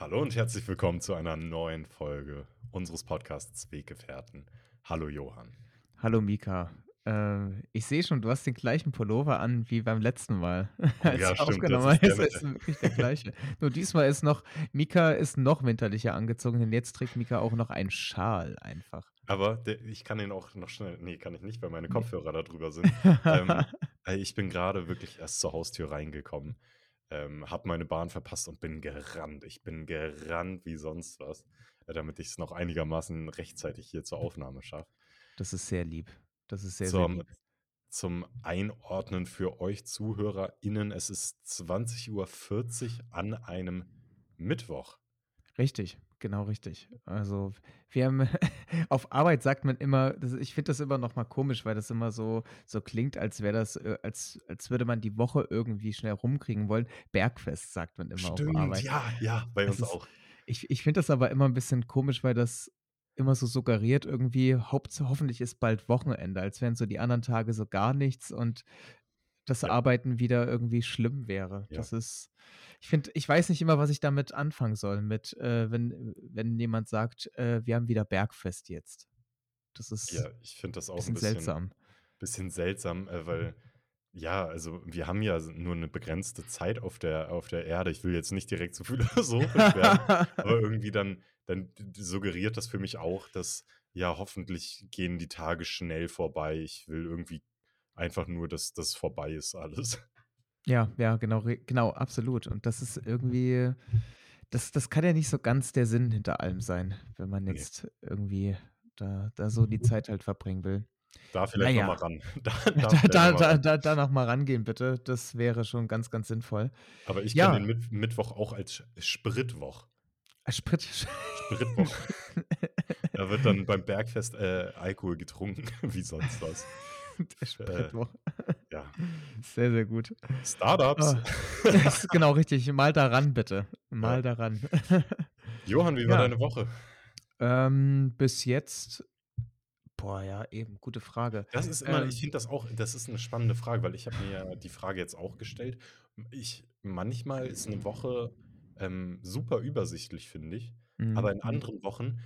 Hallo und herzlich willkommen zu einer neuen Folge unseres Podcasts Weggefährten. Hallo Johann. Hallo Mika. Äh, ich sehe schon, du hast den gleichen Pullover an wie beim letzten Mal. Oh, ja, stimmt. Das ist der ist wirklich der gleiche. Nur diesmal ist noch, Mika ist noch winterlicher angezogen, denn jetzt trägt Mika auch noch einen Schal einfach. Aber der, ich kann den auch noch schnell. Nee, kann ich nicht, weil meine. Kopfhörer da drüber sind. Ähm, äh, ich bin gerade wirklich erst zur Haustür reingekommen, ähm, habe meine Bahn verpasst und bin gerannt. Ich bin gerannt wie sonst was, äh, damit ich es noch einigermaßen rechtzeitig hier zur Aufnahme schaffe. Das ist sehr lieb. Das ist sehr, sehr Zum, lieb. zum Einordnen für euch ZuhörerInnen, es ist 20.40 Uhr an einem Mittwoch. Richtig, genau richtig. Also wir haben auf Arbeit sagt man immer, das, ich finde das immer noch mal komisch, weil das immer so so klingt, als wäre das, äh, als als würde man die Woche irgendwie schnell rumkriegen wollen. Bergfest sagt man immer auf Stimmt, Arbeit. ja, ja, bei Das uns ist, auch. ich ich finde das aber immer ein bisschen komisch, weil das immer so suggeriert irgendwie, Haupt, hoffentlich ist bald Wochenende, als wären so die anderen Tage so gar nichts und das Ja, Arbeiten wieder irgendwie schlimm wäre. ja. Das ist, ich finde, ich weiß nicht immer, was ich damit anfangen soll, mit, äh, wenn, wenn jemand sagt, äh, wir haben wieder Bergfest jetzt. Das ist Ja, ich finde das ein auch ein bisschen bisschen, seltsam. bisschen seltsam, äh, weil, ja, also wir haben ja nur eine begrenzte Zeit auf der, auf der Erde. Ich will jetzt nicht direkt zu philosophisch werden, aber irgendwie dann, dann suggeriert das für mich auch, dass, ja, hoffentlich gehen die Tage schnell vorbei. Ich will irgendwie einfach nur, dass das vorbei ist alles. Ja, ja, genau, genau, absolut. Und das ist irgendwie, das, das kann ja nicht so ganz der Sinn hinter allem sein, wenn man Nee. jetzt irgendwie da, da so die Zeit halt verbringen will. Da vielleicht nochmal Naja, ran. Da, da da, da, nochmal da, da, da noch mal rangehen, bitte. Das wäre schon ganz, ganz sinnvoll. Aber ich kenne den Ja, Mit Mittwoch auch als Spritwoch. Sprit. Spritwoch. Da wird dann beim Bergfest äh, Alkohol getrunken, wie sonst was. Der Äh, Spritwoch. ja. Sehr, sehr gut. Startups. Das ist genau richtig. Mal daran, bitte. Ja. Mal daran. Johann, wie war Ja, deine Woche? ähm, bis jetzt, boah, ja, eben, gute Frage. Das ist immer, ich Ähm, finde das auch, das ist eine spannende Frage, weil ich habe mir ja die Frage jetzt auch gestellt. Ich, manchmal ist eine Woche ähm, super übersichtlich, finde ich. Aber mhm, in mhm. anderen Wochen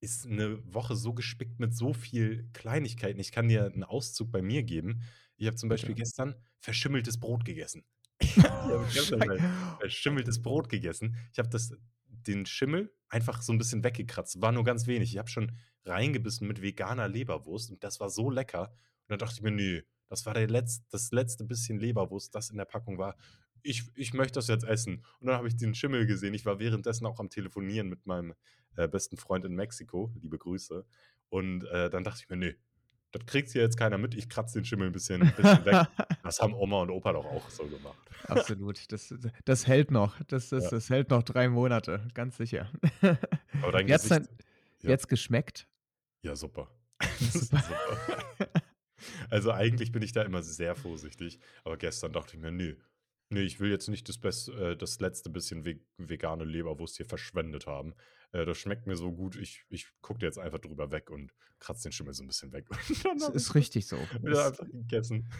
ist eine Woche so gespickt mit so viel Kleinigkeiten. Ich kann dir einen Auszug bei mir geben. Ich habe zum Beispiel Bitte. gestern verschimmeltes Brot gegessen. Ich habe verschimmeltes Brot gegessen. Ich habe das, den Schimmel einfach so ein bisschen weggekratzt. War nur ganz wenig. Ich habe schon reingebissen mit veganer Leberwurst und das war so lecker. Und dann dachte ich mir, nee, das war der Letz-, das letzte bisschen Leberwurst, das in der Packung war. Ich, ich möchte das jetzt essen. Und dann habe ich den Schimmel gesehen. Ich war währenddessen auch am Telefonieren mit meinem äh, besten Freund in Mexiko. Liebe Grüße. Und äh, dann dachte ich mir, nee, das kriegt hier jetzt keiner mit. Ich kratze den Schimmel ein bisschen, ein bisschen weg. Das haben Oma und Opa doch auch so gemacht. Absolut. Das, das hält noch. Das, das, Ja. das hält noch drei Monate, ganz sicher. Aber dein hat's Gesicht, dann ja, jetzt geschmeckt? ja, super. Super. super. Also eigentlich bin ich da immer sehr vorsichtig. Aber gestern dachte ich mir, nee, nee, ich will jetzt nicht das, Best, äh, das letzte bisschen ve vegane Leberwurst hier verschwendet haben. Äh, das schmeckt mir so gut. Ich, ich gucke jetzt einfach drüber weg und kratze den Schimmel so ein bisschen weg. Ich ist richtig so. wieder einfach gegessen.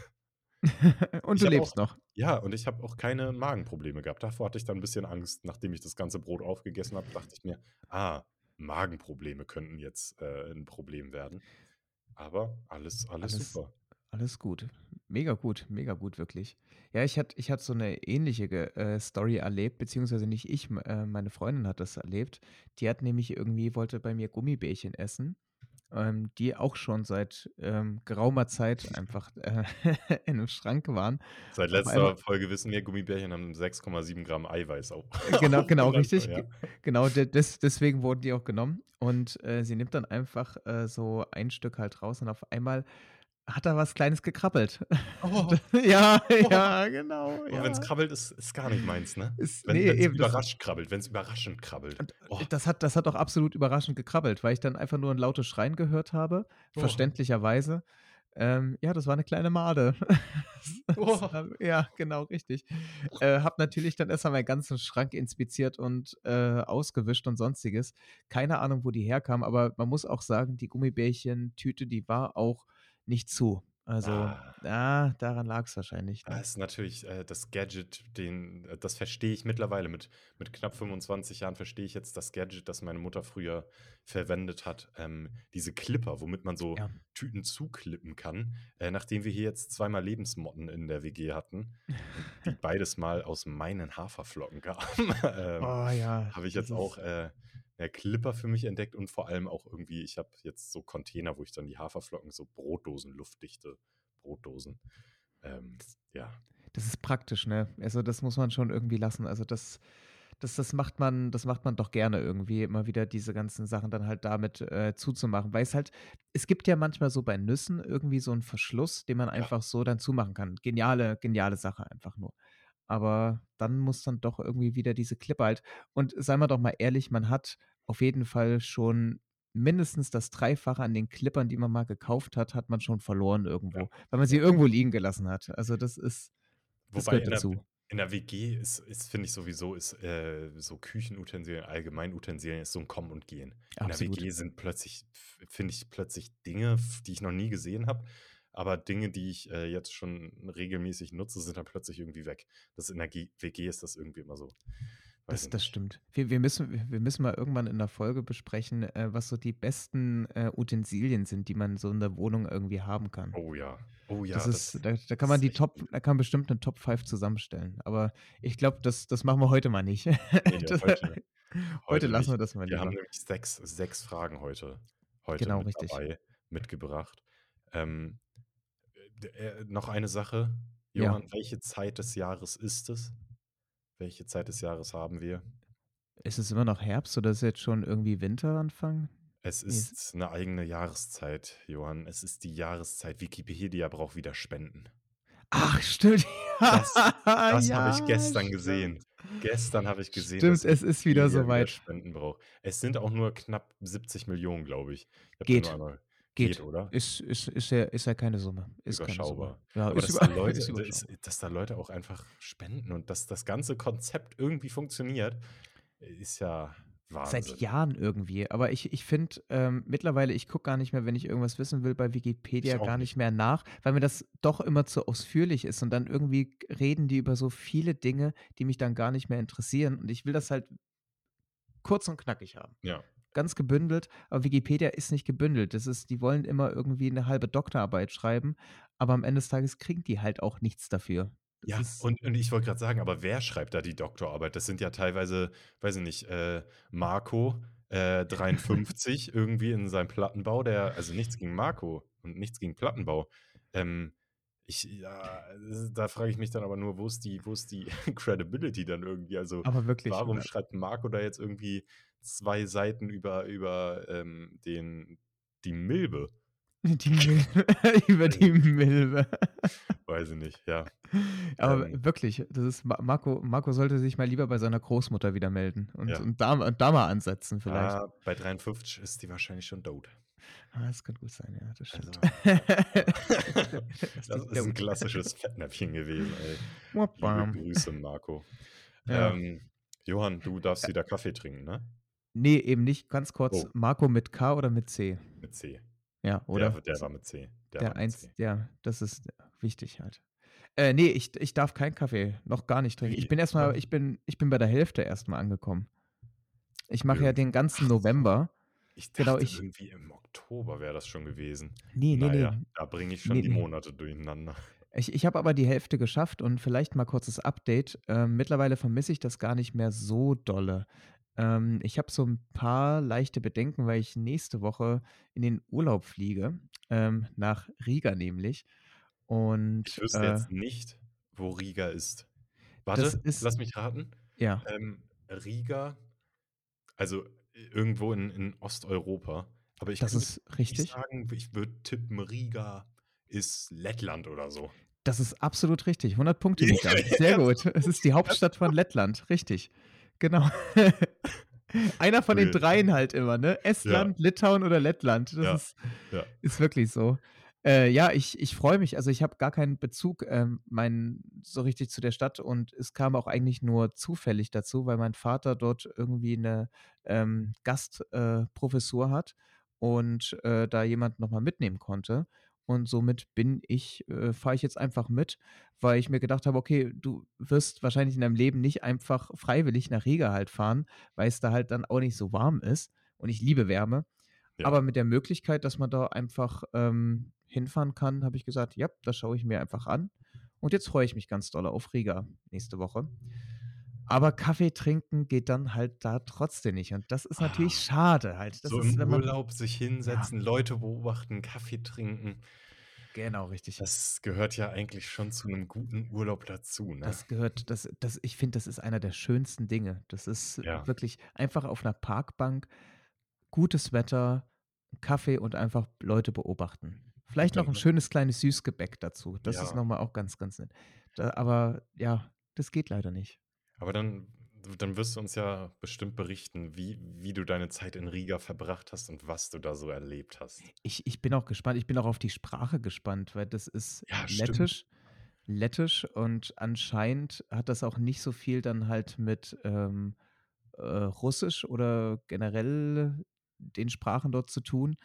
und Ich du lebst auch, noch. ja, und ich habe auch keine Magenprobleme gehabt. Davor hatte ich dann ein bisschen Angst, nachdem ich das ganze Brot aufgegessen habe, dachte ich mir, ah, Magenprobleme könnten jetzt äh, ein Problem werden. Aber alles, alles Alles, super. Alles gut. Mega gut, mega gut, wirklich. Ja, ich hatte ich so eine ähnliche äh, Story erlebt, beziehungsweise nicht ich, äh, meine Freundin hat das erlebt. Die hat nämlich irgendwie, wollte bei mir Gummibärchen essen, ähm, die auch schon seit ähm, geraumer Zeit einfach äh, in einem Schrank waren. Seit letzter Folge wissen wir, Gummibärchen haben 6,7 Gramm Eiweiß auf, Äh, Genau, genau, 100 richtig. ja. Ge- Genau, de des, deswegen wurden die auch genommen. Und äh, sie nimmt dann einfach äh, so ein Stück halt raus und auf einmal hat da was Kleines gekrabbelt. Oh, ja, oh. ja, genau, Oh, wenn es ja. krabbelt, ist, ist gar nicht meins, ne? Ist, Wenn nee, es eben, das, überrascht krabbelt, wenn es überraschend krabbelt. und Oh, das hat, das hat auch absolut überraschend gekrabbelt, weil ich dann einfach nur ein lautes Schreien gehört habe, oh, verständlicherweise. Ähm, ja, das war eine kleine Made. Oh. hab- ja, genau, richtig. Äh, hab natürlich dann erstmal meinen ganzen Schrank inspiziert und äh, ausgewischt und sonstiges. Keine Ahnung, wo die herkam, aber man muss auch sagen, die Gummibärchen-Tüte, die war auch nicht zu. Also, Ah. ah, daran lag's wahrscheinlich, Ah, ne? ist natürlich, äh, das Gadget, den äh, das verstehe ich mittlerweile. Mit mit knapp 25 Jahren verstehe ich jetzt das Gadget, das meine Mutter früher verwendet hat. Ähm, diese Clipper, womit man so Ja. Tüten zuklippen kann. Äh, nachdem wir hier jetzt zweimal Lebensmotten in der WG hatten die beides mal aus meinen Haferflocken kamen, ähm, Oh ja, habe ich das jetzt auch, äh, ja, Clipper für mich entdeckt und vor allem auch irgendwie ich habe jetzt so Container, wo ich dann die Haferflocken so Brotdosen, luftdichte Brotdosen ähm, ja. Das ist praktisch, ne? Also, das muss man schon irgendwie lassen. Also, das das das macht man das macht man doch gerne irgendwie, immer wieder diese ganzen Sachen dann halt damit, äh, zuzumachen. Weil es halt es gibt ja manchmal so bei Nüssen irgendwie so 'n Verschluss, den man Ja. einfach so dann zumachen kann. Geniale geniale Sache einfach nur. Aber dann muss dann doch irgendwie wieder diese Klippe halt und seien wir doch mal ehrlich, man hat auf jeden Fall schon mindestens das Dreifache an den Klippern, die man mal gekauft hat, hat man schon verloren Ja, irgendwo, weil man sie ja. irgendwo liegen gelassen hat. Also, das ist das Wobei gehört in der dazu. in der WG ist ist finde ich sowieso ist, äh, so Küchenutensilien, allgemein Utensilien ist so 'n Kommen und Gehen. In der Absolut. WG sind plötzlich finde ich plötzlich Dinge, die ich noch nie gesehen habe, aber Dinge, die ich, äh, jetzt schon regelmäßig nutze, sind dann plötzlich irgendwie weg. Das in der G WG ist das irgendwie immer so. Das das nicht. stimmt. Wir wir müssen wir müssen mal irgendwann in 'ner Folge besprechen, äh, was so die besten, äh, Utensilien sind, die man so in der Wohnung irgendwie haben kann. Oh ja. Oh ja, das ist da da kann man die Top da kann bestimmt 'ne Top 5 zusammenstellen. Aber ich glaube, das das machen wir heute mal nicht. Ne, Das heute heute heute lassen nicht. wir das mal Wir haben nämlich 6 6 Fragen heute heute Genau, mit richtig. dabei mitgebracht. Ähm, äh, noch eine Sache, Ja. Johann, welche Zeit des Jahres ist es? Welche Zeit des Jahres haben wir? Ist es immer noch Herbst oder ist jetzt schon irgendwie Winteranfang? Es ist ist 'ne eigene Jahreszeit, Johann. Es ist die Jahreszeit. Wikipedia braucht wieder Spenden. Ach, stimmt. Das das habe ich Ja, gestern gesehen. stimmt. Gestern habe ich gesehen, Stimmt, dass es ist wieder Wikipedia so wieder weit. Spenden braucht. Es sind auch nur knapp 70.000.000, glaube ich. Ich Geht. einmal geht, Geht. oder? Ist ist ist ja ist ja keine Summe. Ist keine Summe. Überschaubar. Ja, Aber ist dass da ist Leute dass überschaubar. dass da Leute auch einfach spenden und dass das ganze Konzept irgendwie funktioniert, ist ja Seit Wahnsinn. Jahren irgendwie. Aber ich ich finde, ähm, mittlerweile ich gucke gar nicht mehr, wenn ich irgendwas wissen will, bei Wikipedia gar nicht. mehr nach, weil mir das doch immer zu ausführlich ist und dann irgendwie reden die über so viele Dinge, die mich dann gar nicht mehr interessieren und ich will das halt kurz und knackig haben. Ja. Ganz gebündelt, aber Wikipedia ist nicht gebündelt. Das ist die wollen immer irgendwie 'ne halbe Doktorarbeit schreiben, aber am Ende des Tages kriegen die halt auch nichts dafür. Das Ja, und und ich wollte grad sagen, aber wer schreibt da die Doktorarbeit? Das sind ja teilweise, weiß ich nicht, äh, Marco, äh, 53 irgendwie in seinem Plattenbau, der also nichts gegen Marco und nichts gegen Plattenbau. Ähm, ich ja, da frage ich mich dann aber nur, wo ist die wo ist die Credibility dann irgendwie? Also, Aber wirklich, warum wa schreibt Marco da jetzt irgendwie 2 Seiten über über, ähm, den die Milbe? Die Milbe, über die Milbe. Weiß ich nicht, ja. Aber Ähm wirklich, das ist Ma Marco Marco sollte sich mal lieber bei seiner Großmutter wieder melden und Ja. und da ma da mal ansetzen vielleicht. Ah, bei 53 ist die wahrscheinlich schon tot. Ah, das kann gut sein, ja, das Also, stimmt. Ist Das ist 'n tot. klassisches Fettnäpfchen gewesen, ey. Liebe. Grüße, Marco. Ja. Ähm, Johann, du darfst wieder Kaffee trinken, ne? Ne, eben nicht. Ganz kurz, Oh. Marco mit K oder mit C? Mit C. Ja, Der oder? w der war mit C. Der war Der eins C. ja, das ist wichtig halt. Äh, ne, ich ich darf keinen Kaffee, noch gar nicht trinken. Ich bin erst mal Wann? ich bin ich bin bei der Hälfte erst mal angekommen. Ich mache ja den ganzen. November. Ich Genau, dachte ich irgendwie im Oktober wäre das schon gewesen. Ne, ne, Na ja, ne. da bringe ich schon Ne, die. Monate durcheinander. Ich ich habe aber die Hälfte geschafft und vielleicht mal kurzes Update. Ähm, mittlerweile vermisse ich das gar nicht mehr so dolle. Ähm, ich habe so 'n paar leichte Bedenken, weil ich nächste Woche in den Urlaub fliege, ähm, nach Riga nämlich Ich und, wüsste äh jetzt nicht, wo Riga ist. Warte, ist lass mich raten. ja. Ähm, Riga also i irgendwo in in Osteuropa, aber ich Das ist richtig. sagen, ich würde tippen, Riga ist Lettland oder so. Das ist absolut richtig. 100 Punkte, Mika. Sehr gut. Es ist die Hauptstadt von Lettland, richtig. Genau. Einer von den. Dreien halt immer, ne? Ja. Estland, Litauen oder Lettland. Das Ja, ist ja. ist wirklich so. Äh, ja, ich ich freue mich. Also, ich habe gar keinen Bezug, ähm, mein so richtig zu der Stadt und es kam auch eigentlich nur zufällig dazu, weil mein Vater dort irgendwie 'ne, ähm, Gast äh, hat und, äh, da jemand noch mal mitnehmen konnte. Und somit bin ich äh, fahre ich jetzt einfach mit, weil ich mir gedacht habe: „Okay, du wirst wahrscheinlich in deinem Leben nicht einfach freiwillig nach Riga halt fahren, weil es da halt dann auch nicht so warm ist.“ Und ich liebe Wärme. Ja. Aber mit der Möglichkeit, dass man da einfach, ähm, hinfahren kann, habe ich gesagt: „Ja, das schaue ich mir einfach an.“ Und jetzt freue ich mich ganz dolle auf Riga nächste Woche. Aber Kaffee trinken geht dann halt da trotzdem nicht und das ist natürlich Ah, schade halt. Das so ist, im man Urlaub sich ja, hinsetzen, Leute beobachten, Kaffee trinken. genau, richtig. Das gehört ja eigentlich schon zu 'nem guten Urlaub dazu, ne? Das gehört das das ich finde, das ist einer der schönsten Dinge. Das ist Ja, wirklich einfach auf 'ner Parkbank, gutes Wetter, Kaffee und einfach Leute beobachten. Vielleicht noch dann 'n schönes kleines Süßgebäck dazu. Das ist ja. noch mal auch ganz, ganz nett. Da aber ja, das geht leider nicht. Aber dann dann wirst du uns ja bestimmt berichten, wie wie du deine Zeit in Riga verbracht hast und was du da so erlebt hast. Ich ich bin auch gespannt. Ich bin auch auf die Sprache gespannt, weil das ist Ja, stimmt. Lettisch Lettisch und anscheinend hat das auch nicht so viel dann halt mit, ähm, äh, Russisch oder generell den Sprachen dort zu tun.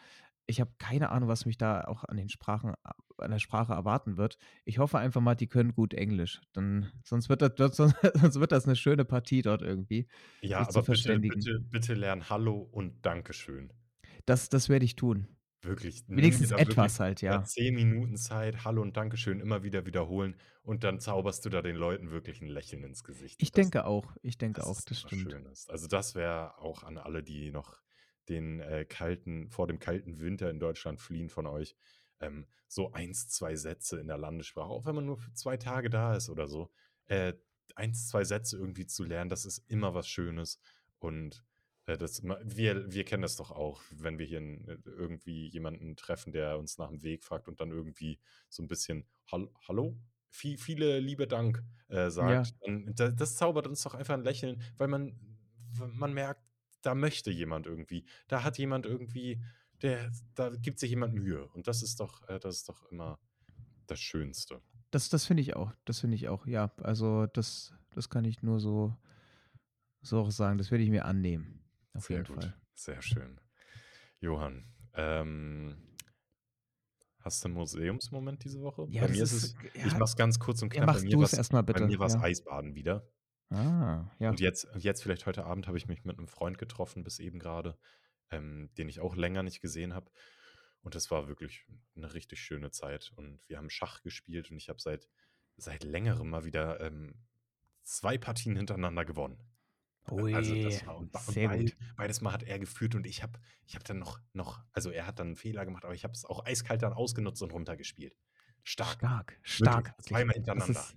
Ich habe keine Ahnung, was mich da auch an den Sprachen der Sprache erwarten wird. Ich hoffe einfach mal, die können gut Englisch, dann sonst wird das sonst sonst wird das 'ne schöne Partie dort irgendwie, Ja, aber bitte bitte bitte lern Hallo und Dankeschön. Das das werde ich tun. Wirklich, Wenigstens da wirklich, etwas halt, ja. 10 Minuten Zeit, Hallo und Dankeschön immer wieder wiederholen und dann zauberst du da den Leuten wirklich 'n Lächeln ins Gesicht Ich das denke auch. Ich denke das auch, das stimmt. Schönes. Also, das wäre auch an alle, die noch den, äh, kalten vor dem kalten Winter in Deutschland fliehen von euch, ähm, so 1, 2 Sätze in der Landessprache, auch wenn man nur für 2 Tage da ist oder so, äh, 1, 2 Sätze irgendwie zu lernen, das ist immer was Schönes und, äh, das wir wir kennen das doch auch, wenn wir hier äh, irgendwie jemanden treffen, der uns nach'm Weg fragt und dann irgendwie so 'n bisschen „Hal hallo? Vi viele liebe Dank“, äh, Ja. sagt. Und da das zaubert uns doch einfach 'n Lächeln, weil man man merkt, da möchte jemand irgendwie. Da hat jemand irgendwie der da gibt sich jemand Mühe und das ist doch äh, das ist doch immer das Schönste. Das das finde ich auch. Das finde ich auch, ja. Also, das das kann ich nur so so auch sagen. Das werde ich mir annehmen, auf Sehr jeden gut, Fall. sehr schön. Johann, ähm hast du 'n Museumsmoment diese Woche? Ja, Bei mir ist es ich ja mache es ganz kurz und ja, knapp. Bei mach mir du es war's erst mal bei bitte, mir war's ja. Eisbaden wieder. Ah, ja. Und jetzt und jetzt vielleicht heute Abend habe ich mich mit 'nem Freund getroffen bis eben grade, ähm, den ich auch länger nicht gesehen habe. Und das war wirklich 'ne richtig schöne Zeit. Und wir haben Schach gespielt und ich habe seit seit Längerem mal wieder, ähm, 2 Partien hintereinander gewonnen. A also, Ui, das war und sehr beid gut. beides Mal hat er geführt und ich habe ich habe dann noch noch also, er hat dann 'n Fehler gemacht, aber ich habe es auch eiskalt dann ausgenutzt und runtergespielt. Stark, Stark, stark, zweimal Das hintereinander. ist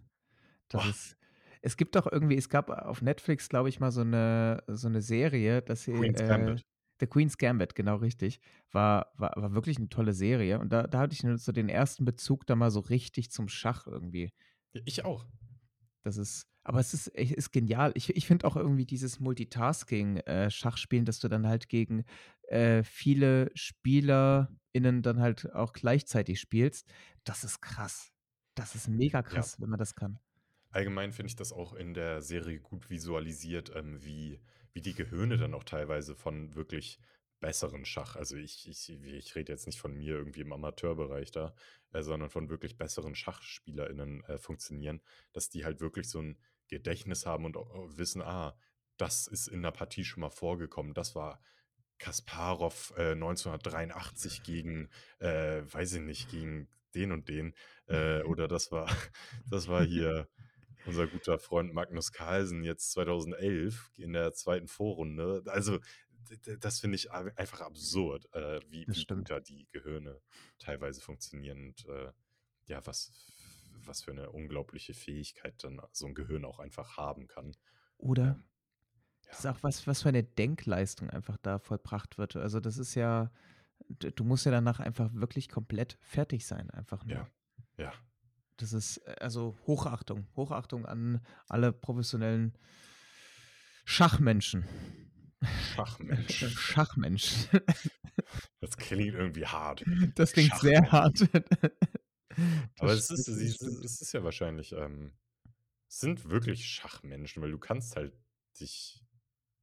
das ist es gibt doch irgendwie es gab auf Netflix, glaube ich, mal so 'ne so 'ne Serie, dass sie, Queen's äh Gambit. „The Queen's Gambit“, genau richtig. War war war wirklich 'ne tolle Serie und da da hatte ich nur so den ersten Bezug da mal so richtig zum Schach irgendwie. Ja, ich auch. Das ist aber es ist ist genial. Ich ich finde auch irgendwie dieses Multitasking, äh, Schachspielen, dass du dann halt gegen, äh, viele SpielerInnen dann halt auch gleichzeitig spielst. Das ist krass. Das ist mega Ja. krass, wenn man das kann. Allgemein finde ich das auch in der Serie gut visualisiert, ähm, wie wie die Gehirne dann auch teilweise von wirklich besseren Schach also, ich ich ich rede jetzt nicht von mir irgendwie im Amateurbereich da, äh, sondern von wirklich besseren SchachspielerInnen, äh, funktionieren, dass die halt wirklich so 'n Gedächtnis haben und au wissen: „Ah, das ist in 'ner Partie schon mal vorgekommen. Das war Kasparow, äh, 1983 gegen, äh, weiß ich nicht, gegen den und den, äh, oder das war das war hier unser guter Freund Magnus Carlsen jetzt 2011 in der 2. Vorrunde.“ Also, das finde ich ei einfach absurd, äh, wie wie da die Gehirne teilweise funktionieren und, äh, ja, was was für 'ne unglaubliche Fähigkeit dann so 'n Gehirn auch einfach haben kann. Oder Ähm, das ist ja. auch was was für 'ne Denkleistung einfach da vollbracht wird. Also, das ist ja du musst ja danach einfach wirklich komplett fertig sein, einfach Ja, nur. ja. Das ist äh, also, Hochachtung. Hochachtung an alle professionellen Schachmenschen. Schachmensch. Schachmensch. Das klingt irgendwie hart. Das klingt sehr hart. Aber es ist es ist ja wahrscheinlich, ähm es sind wirklich Schachmenschen, weil du kannst halt dich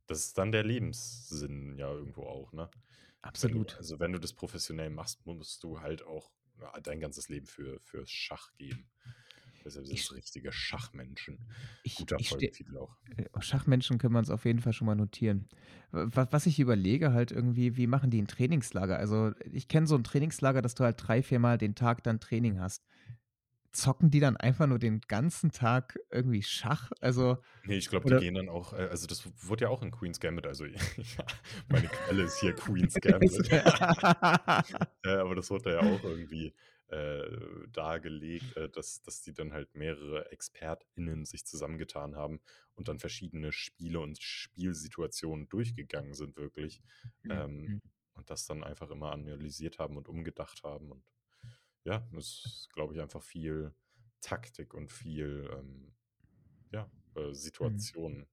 das ist dann der Lebenssinn ja irgendwo auch, ne? Wenn du Absolut. also, wenn du das professionell machst, musst du halt auch dein ganzes Leben für fürs Schach geben. Deshalb sind es richtige Schachmenschen. ich Guter ich Folgentitel auch. äh, Schachmenschen können wir uns auf jeden Fall schon mal notieren. wa was ich überlege halt irgendwie, wie machen die 'n Trainingslager? Also, ich kenne so 'n Trainingslager, dass du halt 3, viermal den Tag dann Training hast. Zocken die dann einfach nur den ganzen Tag irgendwie Schach? Also Ne, ich glaube, die gehen dann auch äh, also, das wurde ja auch in Queen's Gambit also, ja, meine Quelle ist hier Queen's Gambit. Ja, aber das wurde ja auch irgendwie, äh, dargelegt, äh, dass dass die dann halt mehrere ExpertInnen sich zusammengetan haben und dann verschiedene Spiele und Spielsituationen durchgegangen sind wirklich, ähm, und das dann einfach immer analysiert haben und umgedacht haben und ja, das ist, glaube ich, einfach viel Taktik und viel, ähm, ja, äh, Mhm. Situationen,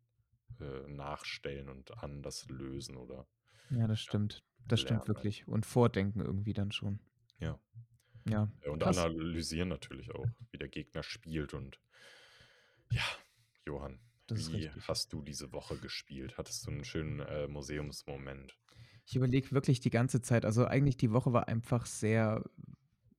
äh, nachstellen und anders lösen oder Ja, das stimmt. Das stimmt lernen wirklich und Vordenken irgendwie dann schon. Ja. Ja, und krass. analysieren natürlich auch, wie der Gegner spielt und ja, Johann, wie hast du diese Woche gespielt? Hattest du 'n schönen, äh, Museumsmoment? Ich überlege wirklich die ganze Zeit also, eigentlich die Woche war einfach sehr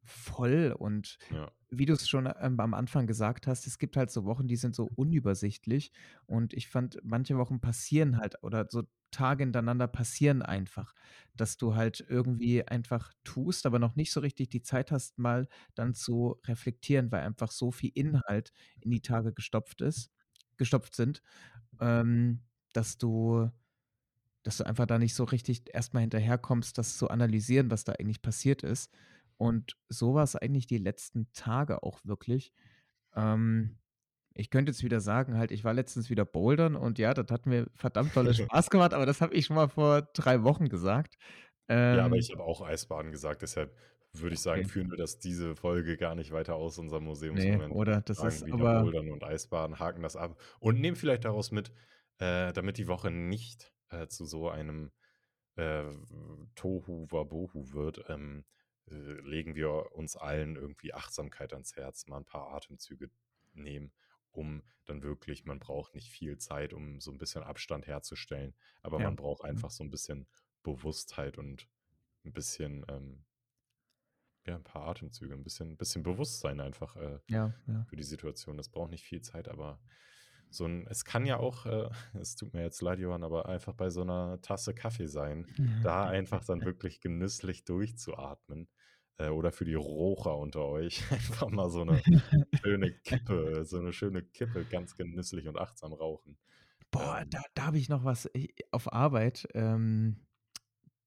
voll und Ja. wie du's schon, ähm, am Anfang gesagt hast, es gibt halt so Wochen, die sind so unübersichtlich und ich fand, manche Wochen passieren halt oder so Tage hintereinander passieren einfach, dass du halt irgendwie einfach tust, aber noch nicht so richtig die Zeit hast, mal dann zu reflektieren, weil einfach so viel Inhalt in die Tage gestopft ist gestopft sind, ähm, dass du dass du einfach da nicht so richtig erst mal hinterherkommst, das zu analysieren, was da eigentlich passiert ist. Und so war's eigentlich die letzten Tage auch wirklich. Ähm, ich könnte jetzt wieder sagen halt, ich war letztens wieder bouldern und ja, das hat mir verdammt dolle Spaß gemacht, aber das habe ich schon mal vor 3 Wochen gesagt. Ja, aber Ähm ich habe auch Eisbaden gesagt, deshalb würde ich sagen, Okay. führen wir das diese Folge gar nicht weiter aus, unserem Museumsmoment. oder? Das Sagen ist wieder aber Bouldern und Eisbaden, haken das ab und nehmen vielleicht daraus mit, äh, damit die Woche nicht, äh, zu so einem, äh, Tohu-Wabohu wird, ähm, äh, legen wir uns allen irgendwie Achtsamkeit ans Herz, mal 'n paar Atemzüge nehmen, um dann wirklich man braucht nicht viel Zeit, um so 'n bisschen Abstand herzustellen, aber Ja, man braucht mhm. einfach so 'n bisschen Bewusstheit und 'n bisschen, ähm ja, 'n paar Atemzüge, 'n bisschen bisschen Bewusstsein einfach, äh, Ja, ja. für die Situation. Das braucht nicht viel Zeit, aber so 'n es kann ja auch, äh es tut mir jetzt leid, Johann, aber einfach bei so 'ner Tasse Kaffee sein, da einfach dann wirklich genüsslich durchzuatmen, äh, oder für die Raucher unter euch einfach mal so 'ne schöne Kippe so 'ne schöne Kippe ganz genüsslich und achtsam rauchen. Boah, Ähm. da da habe ich noch was i auf Arbeit, ähm,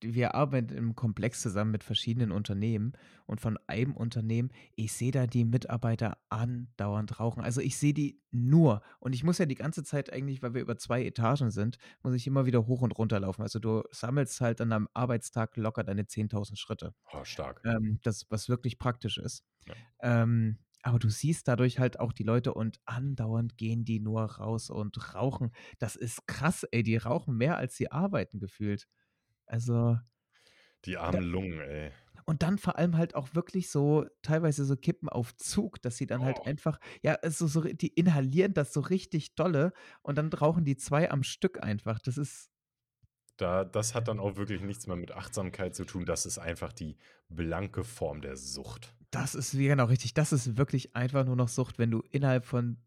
wir arbeiten im Komplex zusammen mit verschiedenen Unternehmen und von einem Unternehmen ich sehe da die Mitarbeiter andauernd rauchen. Also, ich sehe die nur und ich muss ja die ganze Zeit eigentlich, weil wir über 2 Etagen sind, muss ich immer wieder hoch und runter laufen. Also, du sammelst halt an 'nem Arbeitstag locker deine 10.000 Schritte, Oh, stark. ähm, das was wirklich praktisch ist. Ja. Ähm, aber du siehst dadurch halt auch die Leute und andauernd gehen die nur raus und rauchen. Das ist krass, ey, die rauchen mehr, als sie arbeiten gefühlt. Also Die da armen Lungen, ey. und dann vor allem halt auch wirklich so teilweise so Kippen auf Zug, dass sie dann halt Oh. einfach ja, so ri die inhalieren das so richtig dolle und dann rauchen die 2 am Stück einfach. Das ist Da das hat dann auch wirklich nichts mehr mit Achtsamkeit zu tun. Das ist einfach die blanke Form der Sucht. Das ist ja, genau richtig. Das ist wirklich einfach nur noch Sucht, wenn du innerhalb von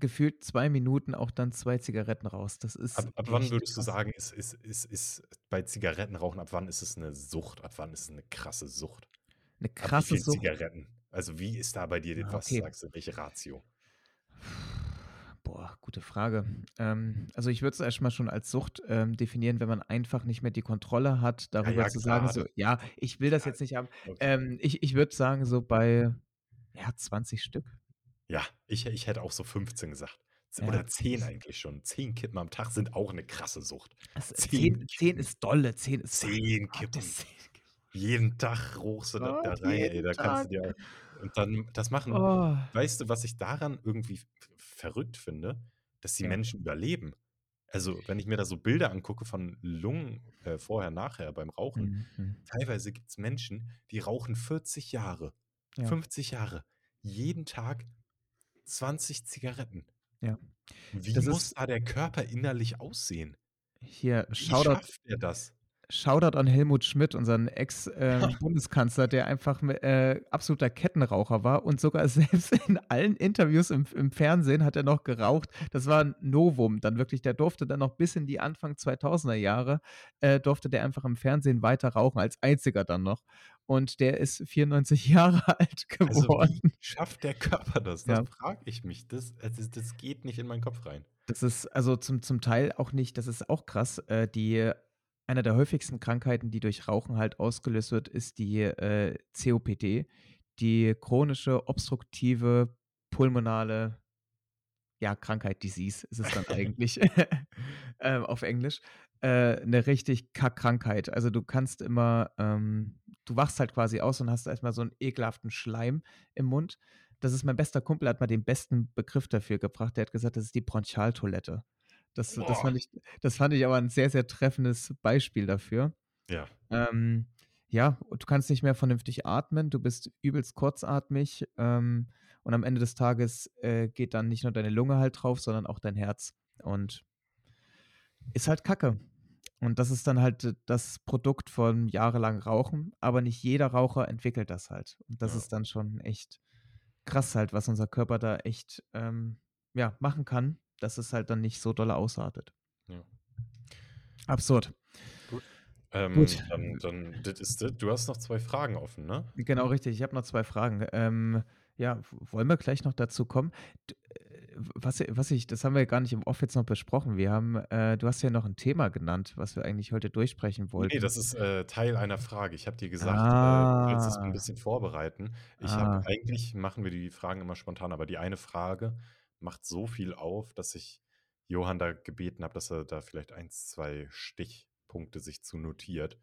gefühlt 2 Minuten auch dann 2 Zigaretten rauchst. Das ist Ab ab wann würdest du krass. sagen, ist ist ist ist bei Zigarettenrauchen ab wann ist es 'ne Sucht? Ab wann ist es 'ne krasse Sucht? 'Ne Ab wie krasse Sucht Zigaretten? Also, wie ist da bei dir Ah, was okay. sagst du, welche Ratio? Boah, gute Frage. Ähm, also, ich würde es erst mal schon als Sucht, ähm, definieren, wenn man einfach nicht mehr die Kontrolle hat, Ja, darüber ja, zu klar, sagen so: „Ja, ich will das ja, jetzt nicht haben.“ okay. Ähm, ich ich würde sagen, so bei, ja, 20 Stück. Ja, ich ich hätte auch so 15 gesagt. Ja, oder 10 das eigentlich schon. 10 Kippen am Tag sind auch 'ne krasse Sucht. Das 10 10 10 Kippen. ist dolle, 10 ist 10 Kippen. Jeden Tag rauchst du das da Gott, rein, ey, da kannst du Tag. dir und dann das machen Oh. weißt du, was ich daran irgendwie verrückt finde? Dass die Ja. Menschen überleben. Also, wenn ich mir da so Bilder angucke von Lungen, äh, vorher, nachher beim Rauchen, Mhm, teilweise gibt's Menschen, die rauchen 40 Jahre, Ja. 50 Jahre, jeden Tag 20 Zigaretten. Ja. Wie Das muss da der Körper innerlich aussehen? Hier, Wie Shoutout schafft er das? Shoutout an Helmut Schmidt, unseren Ex ähm, Bundeskanzler, der einfach äh, absoluter Kettenraucher war und sogar selbst in allen Interviews im im Fernsehen hat er noch geraucht. Das war 'n Novum dann wirklich. Der durfte dann noch bis in die Anfang 2000er Jahre äh, durfte der einfach im Fernsehen weiter rauchen, als einziger dann noch. Und der ist 94 Jahre alt Also, wie geworden. schafft der Körper das? Das Ja. frage ich mich. Das also, das geht nicht in meinen Kopf rein. Das ist also zum zum Teil auch nicht das ist auch krass, äh, die eine der häufigsten Krankheiten, die durch Rauchen halt ausgelöst wird, ist die, äh, COPD, die chronische obstruktive pulmonale, ja, Krankheit, Disease ist es dann eigentlich, ähm, auf Englisch. Äh, 'ne richtig Kack-Krankheit. Also, du kannst immer ähm, du wachst halt quasi aus und hast erst mal so 'n ekelhaften Schleim im Mund. Das ist mein bester Kumpel, hat mal den besten Begriff dafür gebracht. Der hat gesagt, das ist die Bronchialtoilette. Das das fand ich das fand ich aber 'n sehr, sehr treffendes Beispiel dafür. Ja. Ähm, ja, du kannst nicht mehr vernünftig atmen, du bist übelst kurzatmig, ähm, und am Ende des Tages, äh, geht dann nicht nur deine Lunge halt drauf, sondern auch dein Herz und ist halt Kacke. Und das ist dann halt d das Produkt von jahrelang Rauchen, aber nicht jeder Raucher entwickelt das halt. Und das Ja. ist dann schon echt krass halt, was unser Körper da echt, ähm, ja, machen kann, dass es halt dann nicht so dolle ausartet. Ja. Absurd. Gut. Ähm, Gut. dann dann das ist das. Du hast noch 2 Fragen offen, ne? Genau, richtig. Ich habe noch 2 Fragen. Ähm, ja, wollen wir gleich noch dazu kommen? Äh, was was ich das haben wir ja gar nicht im Off jetzt noch besprochen. Wir haben äh, du hast ja noch 'n Thema genannt, was wir eigentlich heute durchsprechen wollten. das ist, äh, Teil einer Frage. Ich habe dir gesagt, äh, du es 'n Ah. bisschen vorbereiten. Ich habe Ah. eigentlich machen wir die Fragen immer spontan, aber die eine Frage macht so viel auf, dass ich Johann da gebeten habe, dass er da vielleicht 1, 2 Stichpunkte sich zu notiert.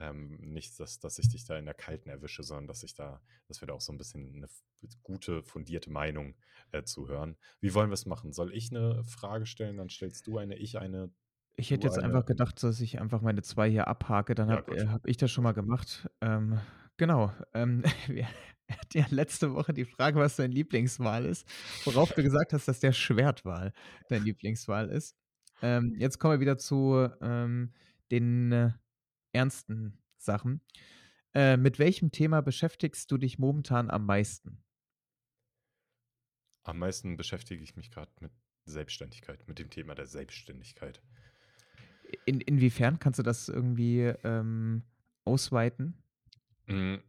Ähm, nicht, dass dass ich dich da in der Kalten erwische, sondern dass ich da dass wir da auch so 'n bisschen 'ne f gute, fundierte Meinung, äh, zu hören. Wie wollen wir's machen? Soll ich 'ne Frage stellen, dann stellst du eine, ich eine, Ich hätte jetzt eine einfach gedacht, dass ich einfach meine 2 hier abhake, dann Ja, habe äh, habe ich das schon mal gemacht. Ähm, genau, ähm, wir hatten ja letzte Woche die Frage, was dein Lieblingswal ist, worauf du gesagt hast, dass der Schwertwal dein Lieblingswal ist. Ähm, jetzt kommen wir wieder zu, ähm, den ernsten Sachen. Äh, mit welchem Thema beschäftigst du dich momentan am meisten? Am meisten beschäftige ich mich grad mit Selbstständigkeit, mit dem Thema der Selbstständigkeit. In inwiefern kannst du das irgendwie, ähm, ausweiten? Hm,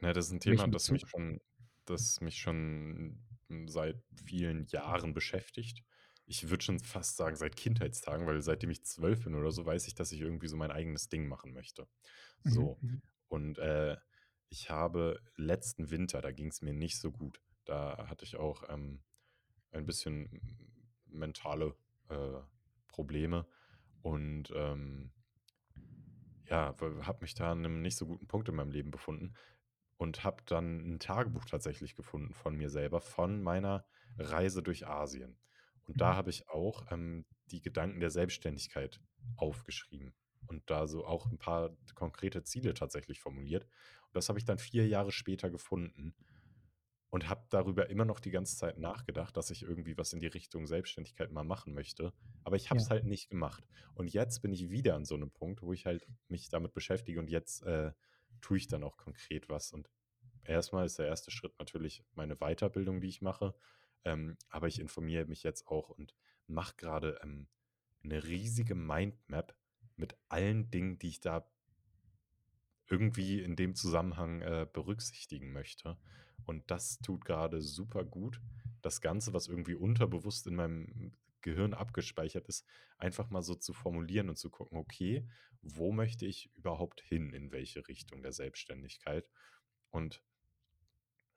na, das ist 'n In Thema, das mich Bezug? schon das mich schon, hm, seit vielen Jahren beschäftigt. Ich würde schon fast sagen, seit Kindheitstagen, weil seitdem ich 12 bin oder so, weiß ich, dass ich irgendwie so mein eigenes Ding machen möchte. Mhm, So, mhm. und, äh, ich habe letzten Winter da ging's mir nicht so gut. Da hatte ich auch, ähm, ein bisschen mentale, äh, Probleme und, ähm ja, habe mich da an 'nem nicht so guten Punkt in meinem Leben befunden und habe dann 'n Tagebuch tatsächlich gefunden von mir selber, von meiner Reise durch Asien. Und da Mhm. habe ich auch, ähm, die Gedanken der Selbstständigkeit aufgeschrieben und da so auch 'n paar konkrete Ziele tatsächlich formuliert. Und das habe ich dann 4 Jahre später gefunden und habe darüber immer noch die ganze Zeit nachgedacht, dass ich irgendwie was in die Richtung Selbstständigkeit mal machen möchte, aber ich habe Ja. es halt nicht gemacht. Und jetzt bin ich wieder an so 'nem Punkt, wo ich halt mich damit beschäftige und jetzt, äh, tue ich dann auch konkret was. Und erst mal ist der 1. Schritt natürlich meine Weiterbildung, die ich mache, ähm, aber ich informiere mich jetzt auch und mache grade, ähm, 'ne riesige Mindmap mit allen Dingen, die ich da irgendwie in dem Zusammenhang, äh, berücksichtigen möchte. Und das tut grade supergut, das Ganze, was irgendwie unterbewusst in meinem Gehirn abgespeichert ist, einfach mal so zu formulieren und zu gucken: „Okay, wo möchte ich überhaupt hin, in welche Richtung der Selbstständigkeit?“ Und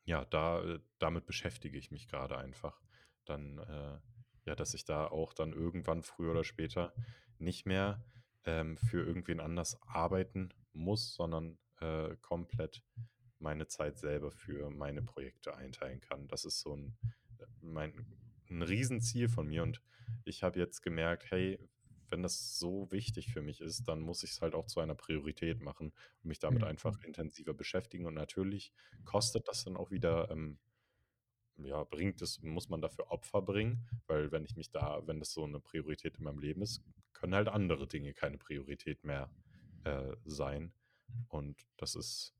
ja, da äh, damit beschäftige ich mich grade einfach. Dann, äh ja, dass ich da auch dann irgendwann früher oder später nicht mehr, ähm, für irgendwen anders arbeiten muss, sondern, äh, komplett meine Zeit selber für meine Projekte einteilen kann. Das ist so 'n äh, mein 'n Riesenziel von mir und ich habe jetzt gemerkt: „Hey, wenn das so wichtig für mich ist, dann muss ich's halt auch zu einer Priorität machen und mich damit Mhm, einfach mhm. intensiver beschäftigen.“ Und natürlich kostet das dann auch wieder, ähm ja, bringt es muss man dafür Opfer bringen, weil wenn ich mich da wenn das so 'ne Priorität in meinem Leben ist, können halt andere Dinge keine Priorität mehr äh, sein. Und das ist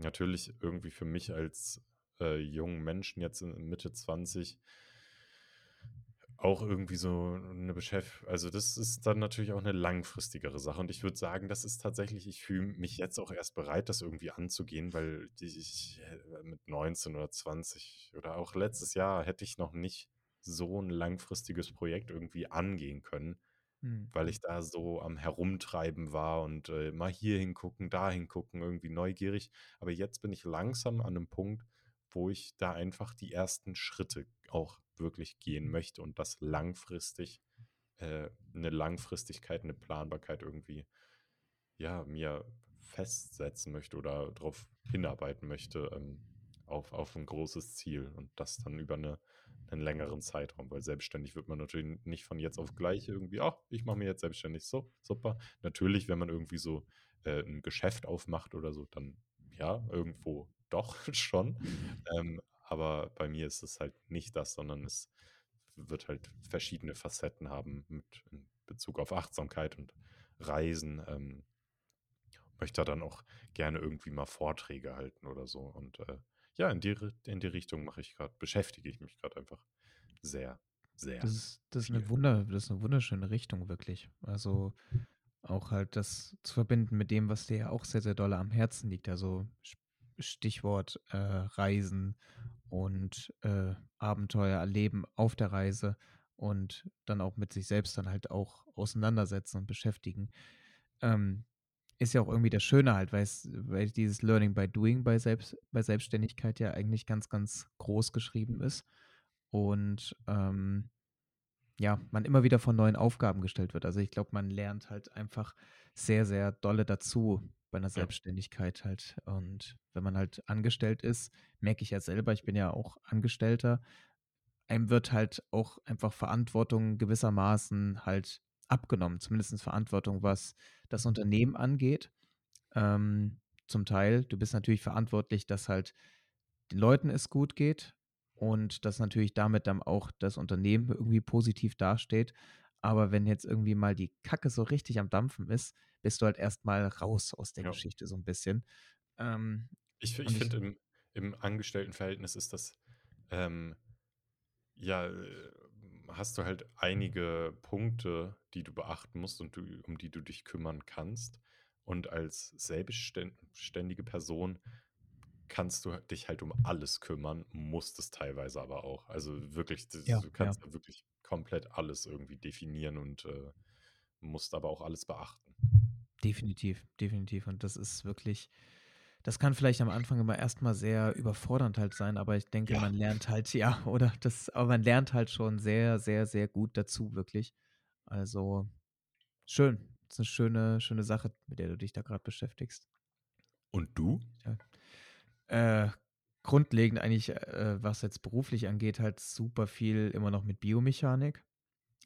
natürlich irgendwie für mich als äh, jungen Menschen jetzt in Mitte 20 auch irgendwie so eine Beschäftigung. Also, das ist dann natürlich auch eine langfristigere Sache. Und ich würde sagen, das ist tatsächlich ich fühle mich jetzt auch erst bereit, das irgendwie anzugehen, weil ich äh, mit 19 oder 20 oder auch letztes Jahr hätte ich noch nicht so ein langfristiges Projekt irgendwie angehen können, Mhm. weil ich da so am Herumtreiben war und, äh, mal hier hingucken, da hingucken, irgendwie neugierig. Aber jetzt bin ich langsam an einem Punkt, wo ich da einfach die ersten Schritte auch wirklich gehen möchte und das langfristig äh, 'ne Langfristigkeit, eine Planbarkeit irgendwie, ja, mir festsetzen möchte oder darauf hinarbeiten möchte, ähm, auf auf 'n großes Ziel und das dann über eine 'nen längeren Zeitraum, weil selbstständig wird man natürlich nicht von jetzt auf gleich irgendwie: „Ah, ich mache mich jetzt selbstständig, so, super.“ Natürlich, wenn man irgendwie so, äh, 'n Geschäft aufmacht oder so, dann ja, irgendwo doch schon. Ähm, aber bei mir ist es halt nicht das, sondern es wird halt verschiedene Facetten haben mit in Bezug auf Achtsamkeit und Reisen. Ähm, möchte da dann auch gerne irgendwie mal Vorträge halten oder so. Und äh, ja, in die, in die Richtung mache ich gerade, beschäftige ich mich gerade einfach sehr, Das sehr ist das ist 'ne viel. Wunder das ist 'ne wunderschöne Richtung wirklich. Also, auch halt das zu verbinden mit dem, was dir ja auch sehr, sehr dolle am Herzen liegt. Also, Stichwort, äh, Reisen und, äh, Abenteuer erleben auf der Reise und dann auch mit sich selbst dann halt auch auseinandersetzen und beschäftigen. Ähm, ist ja auch irgendwie das Schöne halt, weil's weil dieses Learning by Doing bei Selbst bei Selbstständigkeit ja eigentlich ganz, ganz groß geschrieben ist und, ähm ja, man immer wieder vor neuen Aufgaben gestellt wird. Also, ich glaube, man lernt halt einfach sehr, sehr dolle dazu bei einer Selbstständigkeit halt. Und wenn man halt angestellt ist, merke ich ja selber, ich bin ja auch Angestellter, einem wird halt auch einfach Verantwortung gewissermaßen halt abgenommen, zumindest Verantwortung, was das Unternehmen angeht. Ähm, zum Teil, du bist natürlich verantwortlich, dass halt den Leuten es gut geht und dass natürlich damit dann auch das Unternehmen irgendwie positiv dasteht. Aber wenn jetzt irgendwie mal die Kacke so richtig am Dampfen ist, bist du halt erst mal raus aus der ja. Geschichte so ein bisschen. Ähm, Ich, ich finde, im, im Angestelltenverhältnis ist das ähm, Ja, äh, hast du halt einige Punkte, die du beachten musst und du, um die du dich kümmern kannst. Und als selbstständige Person kannst du dich halt um alles kümmern, musst es teilweise aber auch. Also wirklich, das, ja, du ja, kannst da wirklich komplett alles irgendwie definieren und äh, musst aber auch alles beachten. definitiv, definitiv. Und das ist wirklich das kann vielleicht am Anfang immer erst mal sehr überfordernd halt sein, aber ich denke, Ja. man lernt halt ja, oder? Das aber man lernt halt schon sehr, sehr, sehr gut dazu, wirklich. Also, schön. Das ist 'ne schöne schöne Sache, mit der du dich da grad beschäftigst. Und du? Ja. Äh, grundlegend eigentlich, äh, was jetzt beruflich angeht, halt super viel immer noch mit Biomechanik,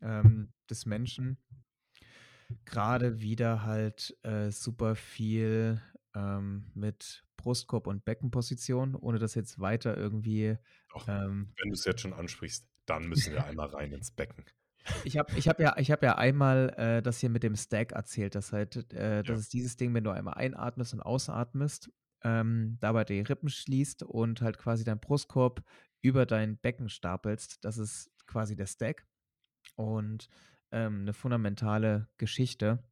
ähm, des Menschen. Grade wieder halt, äh, super viel, ähm, mit Brustkorb und Beckenposition, ohne das jetzt weiter irgendwie, Doch, ähm wenn du es jetzt schon ansprichst, dann müssen wir einmal rein ins Becken. Ich habe ich habe ja ich habe ja einmal, äh, das hier mit dem Stack erzählt, dass halt äh, das Ja, ist dieses Ding, wenn du einmal einatmest und ausatmest, ähm, dabei die Rippen schließt und halt quasi deinen Brustkorb über dein Becken stapelst. Das ist quasi der Stack und, ähm, 'ne fundamentale Geschichte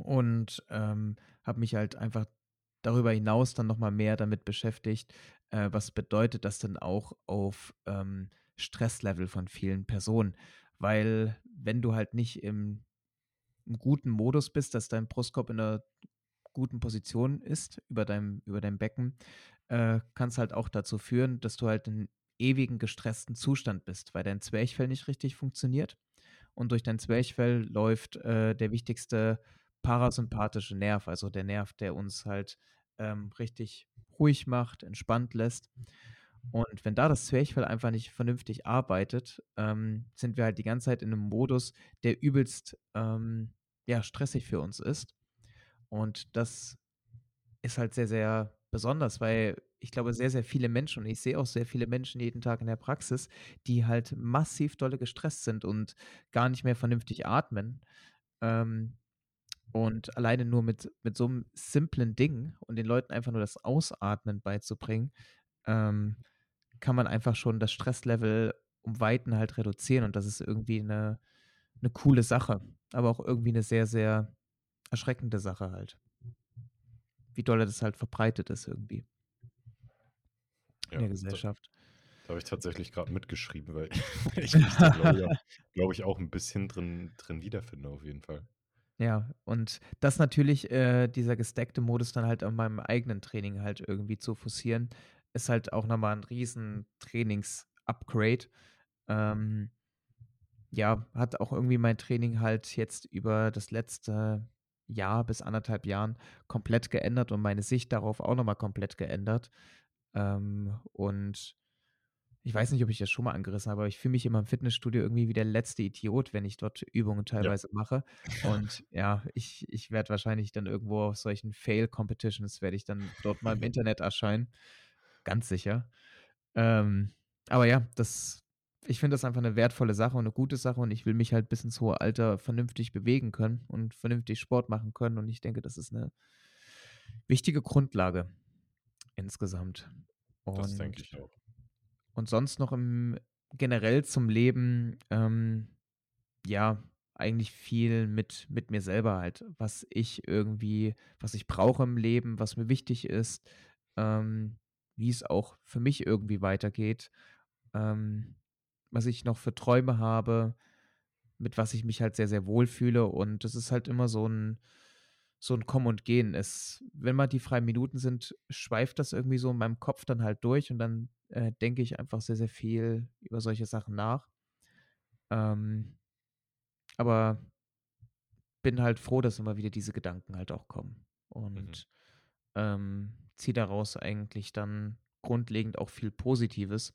und, ähm, habe mich halt einfach darüber hinaus dann noch mal mehr damit beschäftigt, äh, was bedeutet das denn auch auf, ähm, Stresslevel von vielen Personen? Weil wenn du halt nicht im im guten Modus bist, dass dein Brustkorb in 'ner guten Position ist über deinem über deinem Becken, äh, kann's halt auch dazu führen, dass du halt in ewigen gestressten Zustand bist, weil dein Zwerchfell nicht richtig funktioniert und durch dein Zwerchfell läuft, äh, der wichtigste parasympathische Nerv, also der Nerv, der uns halt, ähm, richtig ruhig macht, entspannt lässt. Und wenn da das Zwerchfell einfach nicht vernünftig arbeitet, ähm, sind wir halt die ganze Zeit in einem Modus, der übelst, ähm, ja, stressig für uns ist. Und das ist halt sehr, sehr besonders, weil ich glaube, sehr, sehr viele Menschen und ich sehe auch sehr viele Menschen jeden Tag in der Praxis, die halt massiv dolle gestresst sind und gar nicht mehr vernünftig atmen, ähm, Und alleine nur mit mit so 'nem simplen Ding und den Leuten einfach nur das Ausatmen beizubringen, ähm, kann man einfach schon das Stresslevel um Weiten halt reduzieren und das ist irgendwie 'ne 'ne coole Sache, aber auch irgendwie 'ne sehr, sehr erschreckende Sache halt. Wie dolle das halt verbreitet ist irgendwie. In Ja, der da Gesellschaft. da habe ich tatsächlich grad mitgeschrieben, weil ich mich da glaube ich auch glaube ich auch 'n bisschen drin drin wiederfinde auf jeden Fall. Ja, und das natürlich äh, dieser gestackte Modus dann halt an meinem eigenen Training halt irgendwie zu forcieren, ist halt auch noch mal 'n riesen Trainings-Upgrade. Ähm, ja, hat auch irgendwie mein Training halt jetzt über das letzte Jahr bis 1 1/2 Jahren komplett geändert und meine Sicht darauf auch noch mal komplett geändert. Ähm, und ich weiß nicht, ob ich das schon mal angerissen habe, aber ich fühle mich immer im Fitnessstudio irgendwie wie der letzte Idiot, wenn ich dort Übungen Ja. teilweise mache. Und ja, ich ich werde wahrscheinlich dann irgendwo auf solchen Fail-Competitions werde ich dann dort mal im Internet erscheinen, ganz sicher. Ähm, aber ja, das ich finde das einfach 'ne wertvolle Sache und 'ne gute Sache und ich will mich halt bis ins hohe Alter vernünftig bewegen können und vernünftig Sport machen können und ich denke, das ist 'ne wichtige Grundlage insgesamt. Das denke Und ich auch. Und sonst noch im generell zum Leben, ähm, ja, eigentlich viel mit mit mir selber halt, was ich irgendwie was ich brauche im Leben, was mir wichtig ist, ähm, wie es auch für mich irgendwie weitergeht, ähm, was ich noch für Träume habe, mit was ich mich halt sehr, sehr wohlfühle. Und das ist halt immer so 'n so 'n Kommen und Gehen. Es wenn mal die freien Minuten sind, schweift das irgendwie so in meinem Kopf dann halt durch und dann, äh, denke ich einfach sehr, sehr viel über solche Sachen nach. Ähm aber bin halt froh, dass immer wieder diese Gedanken halt auch kommen Mhm. und, ähm, ziehe daraus eigentlich dann grundlegend auch viel Positives.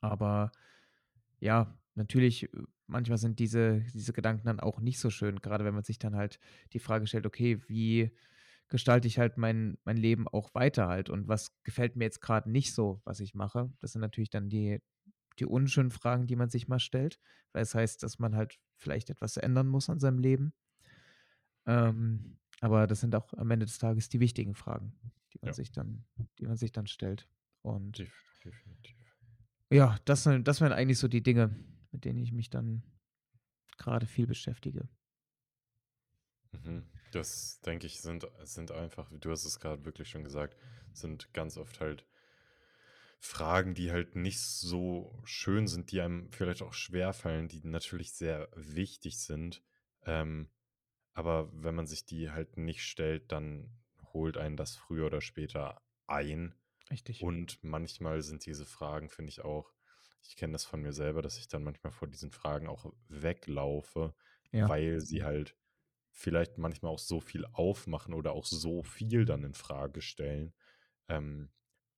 Aber ja, natürlich, äh, manchmal sind diese diese Gedanken dann auch nicht so schön, grade wenn man sich dann halt die Frage stellt: „Okay, wie gestalte ich halt mein mein Leben auch weiter halt und was gefällt mir jetzt grad nicht so, was ich mache?“ Das sind natürlich dann die die unschönen Fragen, die man sich mal stellt, weil es heißt, dass man halt vielleicht etwas ändern muss an seinem Leben. Ähm, aber das sind auch am Ende des Tages die wichtigen Fragen, die man Ja. sich dann die man sich dann stellt. Und Def definitiv. ja, das das wären eigentlich so die Dinge, mit denen ich mich dann grade viel beschäftige. Mhm. Das denke ich, sind sind einfach du hast es grad wirklich schon gesagt, sind ganz oft halt Fragen, die halt nicht so schön sind, die einem vielleicht auch schwerfallen, die natürlich sehr wichtig sind. Ähm, aber wenn man sich die halt nicht stellt, dann holt einen das früher oder später ein. Richtig. Und manchmal sind diese Fragen, finde ich auch ich kenne das von mir selber, dass ich dann manchmal vor diesen Fragen auch weglaufe, Ja. weil sie halt vielleicht manchmal auch so viel aufmachen oder auch so viel dann infrage stellen. Ähm,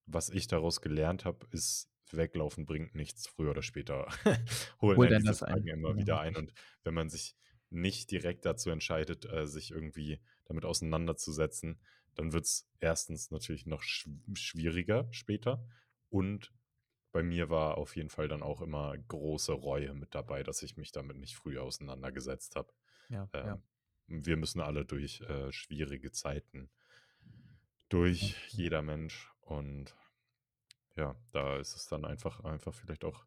was ich daraus gelernt habe, ist, weglaufen bringt nichts. Früher oder später holen einen einen diese das Fragen ein, immer genau. wieder ein. Und wenn man sich nicht direkt dazu entscheidet, äh, sich irgendwie damit auseinanderzusetzen, dann wird's 1. natürlich noch schw schwieriger später. Und bei mir war auf jeden Fall dann auch immer große Reue mit dabei, dass ich mich damit nicht früher auseinandergesetzt habe. Ja, ja. Ähm, wir müssen alle durch, äh, schwierige Zeiten Ja. durch, jeder Mensch. Und ja, da ist es dann einfach einfach vielleicht auch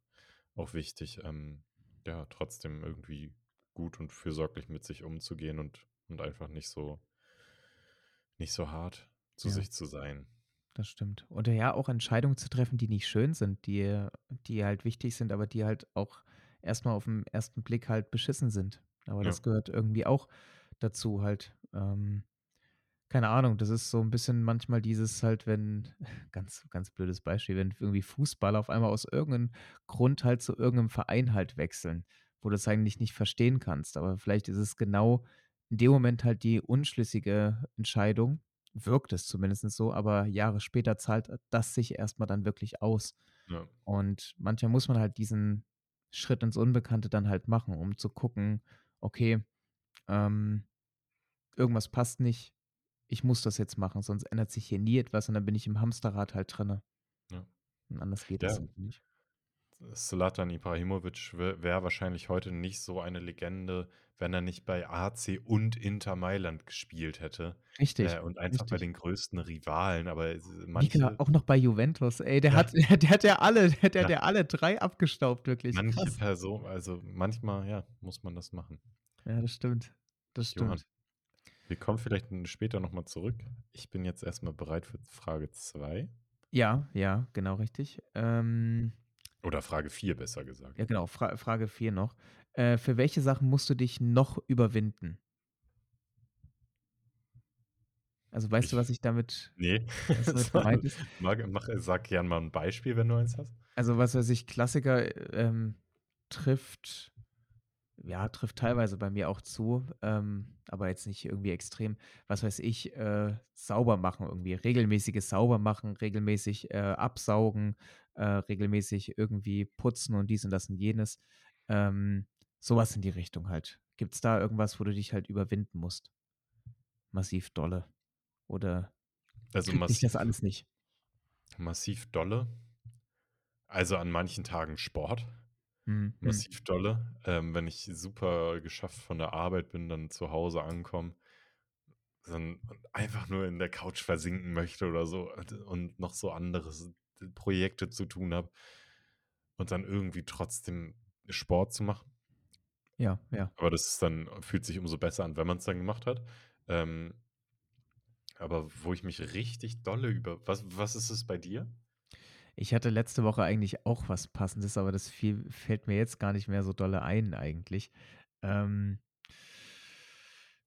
auch wichtig, ähm, ja, trotzdem irgendwie gut und fürsorglich mit sich umzugehen und und einfach nicht so nicht so hart zu Ja. sich zu sein. Das stimmt. Oder ja, auch Entscheidungen zu treffen, die nicht schön sind, die die halt wichtig sind, aber die halt auch erst mal auf'm 1. Blick halt beschissen sind. Aber Ja. das gehört irgendwie auch dazu halt. Ähm, keine Ahnung, das ist so 'n bisschen manchmal dieses halt, wenn ganz ganz blödes Beispiel, wenn irgendwie Fußballer auf einmal aus irgend 'nem Grund halt zu irgend 'nem Verein halt wechseln, wo du's eigentlich nicht verstehen kannst. Aber vielleicht ist es genau in dem Moment halt die unschlüssige Entscheidung, wirkt es zumindest so, aber Jahre später zahlt das sich erst mal dann wirklich aus. Ja. Und manchmal muss man halt diesen Schritt ins Unbekannte dann halt machen, um zu gucken: „Okay, ähm, irgendwas passt nicht. Ich muss das jetzt machen, sonst ändert sich hier nie etwas und dann bin ich im Hamsterrad halt drinnen.“ Ja. Und anders geht es Ja. halt nicht. Zlatan Ibrahimovic wäre wahrscheinlich heute nicht so eine Legende, wenn er nicht bei AC und Inter Mailand gespielt hätte. Richtig, Äh, und einfach bei richtig. den größten Rivalen, aber s Mega, manche auch noch bei Juventus. Ey, der Ja. hat der hat ja alle der hat Ja. ja alle 3 abgestaubt, wirklich Manche krass. Person also manchmal, ja, muss man das machen. Ja, das stimmt. Das Johann, stimmt. wir kommen vielleicht später noch mal zurück. Ich bin jetzt erst mal bereit für Frage 2. Ja, ja, genau richtig. Ähm Oder Frage 4, besser gesagt. Ja, genau, Fra Frage 4 noch. Äh, für welche Sachen musst du dich noch überwinden? Also, weißt du, Ich was ich damit ne, was damit gemeint ist? mag mach sag gern mal 'n Beispiel, wenn du eins hast. Also, was weiß ich, Klassiker, ähm, trifft ja, trifft teilweise bei mir auch zu, ähm, aber jetzt nicht irgendwie extrem. Was weiß ich, äh, sauber machen irgendwie, regelmäßiges Saubermachen, regelmäßig, äh, absaugen, äh, regelmäßig irgendwie putzen und dies und das und jenes. Ähm, so was in die Richtung halt. Gibt's da irgendwas, wo du dich halt überwinden musst? Massiv dolle oder Also, kriegt dich das massiv alles nicht? massiv dolle. Also, an manchen Tagen Sport. Mhm, mhm. Massiv dolle. Ähm, wenn ich super geschafft von der Arbeit bin, dann zu Hause ankomme, dann einfach nur in der Couch versinken möchte oder so und noch so anderes Projekte zu tun habe und dann irgendwie trotzdem Sport zu machen. Ja, ja. Aber das ist dann fühlt sich umso besser an, wenn man's dann gemacht hat. Ähm aber wo ich mich richtig dolle über was was ist es bei dir? Ich hatte letzte Woche eigentlich auch was Passendes, aber das fiel fällt mir jetzt gar nicht mehr so dolle ein eigentlich. Ähm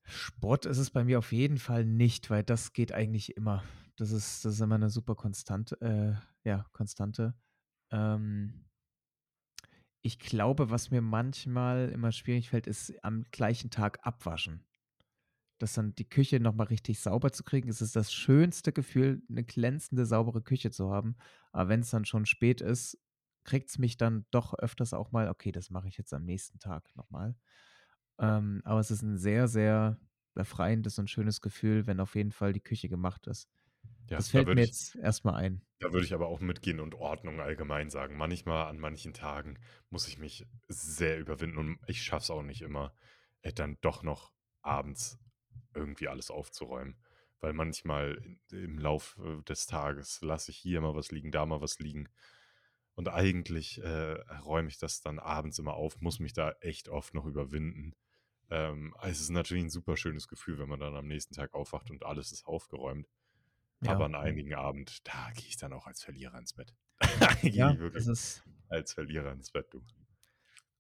Sport ist es bei mir auf jeden Fall nicht, weil das geht eigentlich immer. Das ist das ist immer 'ne super Konstante äh, ja, Konstante. Ähm ich glaube, was mir manchmal immer schwierig fällt, ist am gleichen Tag abwaschen. Das dann die Küche noch mal richtig sauber zu kriegen. Es ist das schönste Gefühl, 'ne glänzende, saubere Küche zu haben. Aber wenn's dann schon spät ist, kriegt's mich dann doch öfters auch mal okay, das mache ich jetzt am nächsten Tag noch mal. Ähm, aber es ist 'n sehr, sehr befreiendes und schönes Gefühl, wenn auf jeden Fall die Küche gemacht ist. Ja, Das da fällt würde mir ich jetzt erst mal ein. da würde ich aber auch mitgehen und Ordnung allgemein sagen. Manchmal an manchen Tagen muss ich mich sehr überwinden und ich schaffe es auch nicht immer, äh, dann doch noch abends irgendwie alles aufzuräumen. Weil manchmal im Laufe des Tages lasse ich hier mal was liegen, da mal was liegen. Und eigentlich, äh, räume ich das dann abends immer auf, muss mich da echt oft noch überwinden. Ähm, es ist natürlich 'n super schönes Gefühl, wenn man dann am nächsten Tag aufwacht und alles ist aufgeräumt. Aber Ja, an ja. einigen Abend, da gehe ich dann auch als Verlierer ins Bett. Ja, das ist als Verlierer ins Bett, du.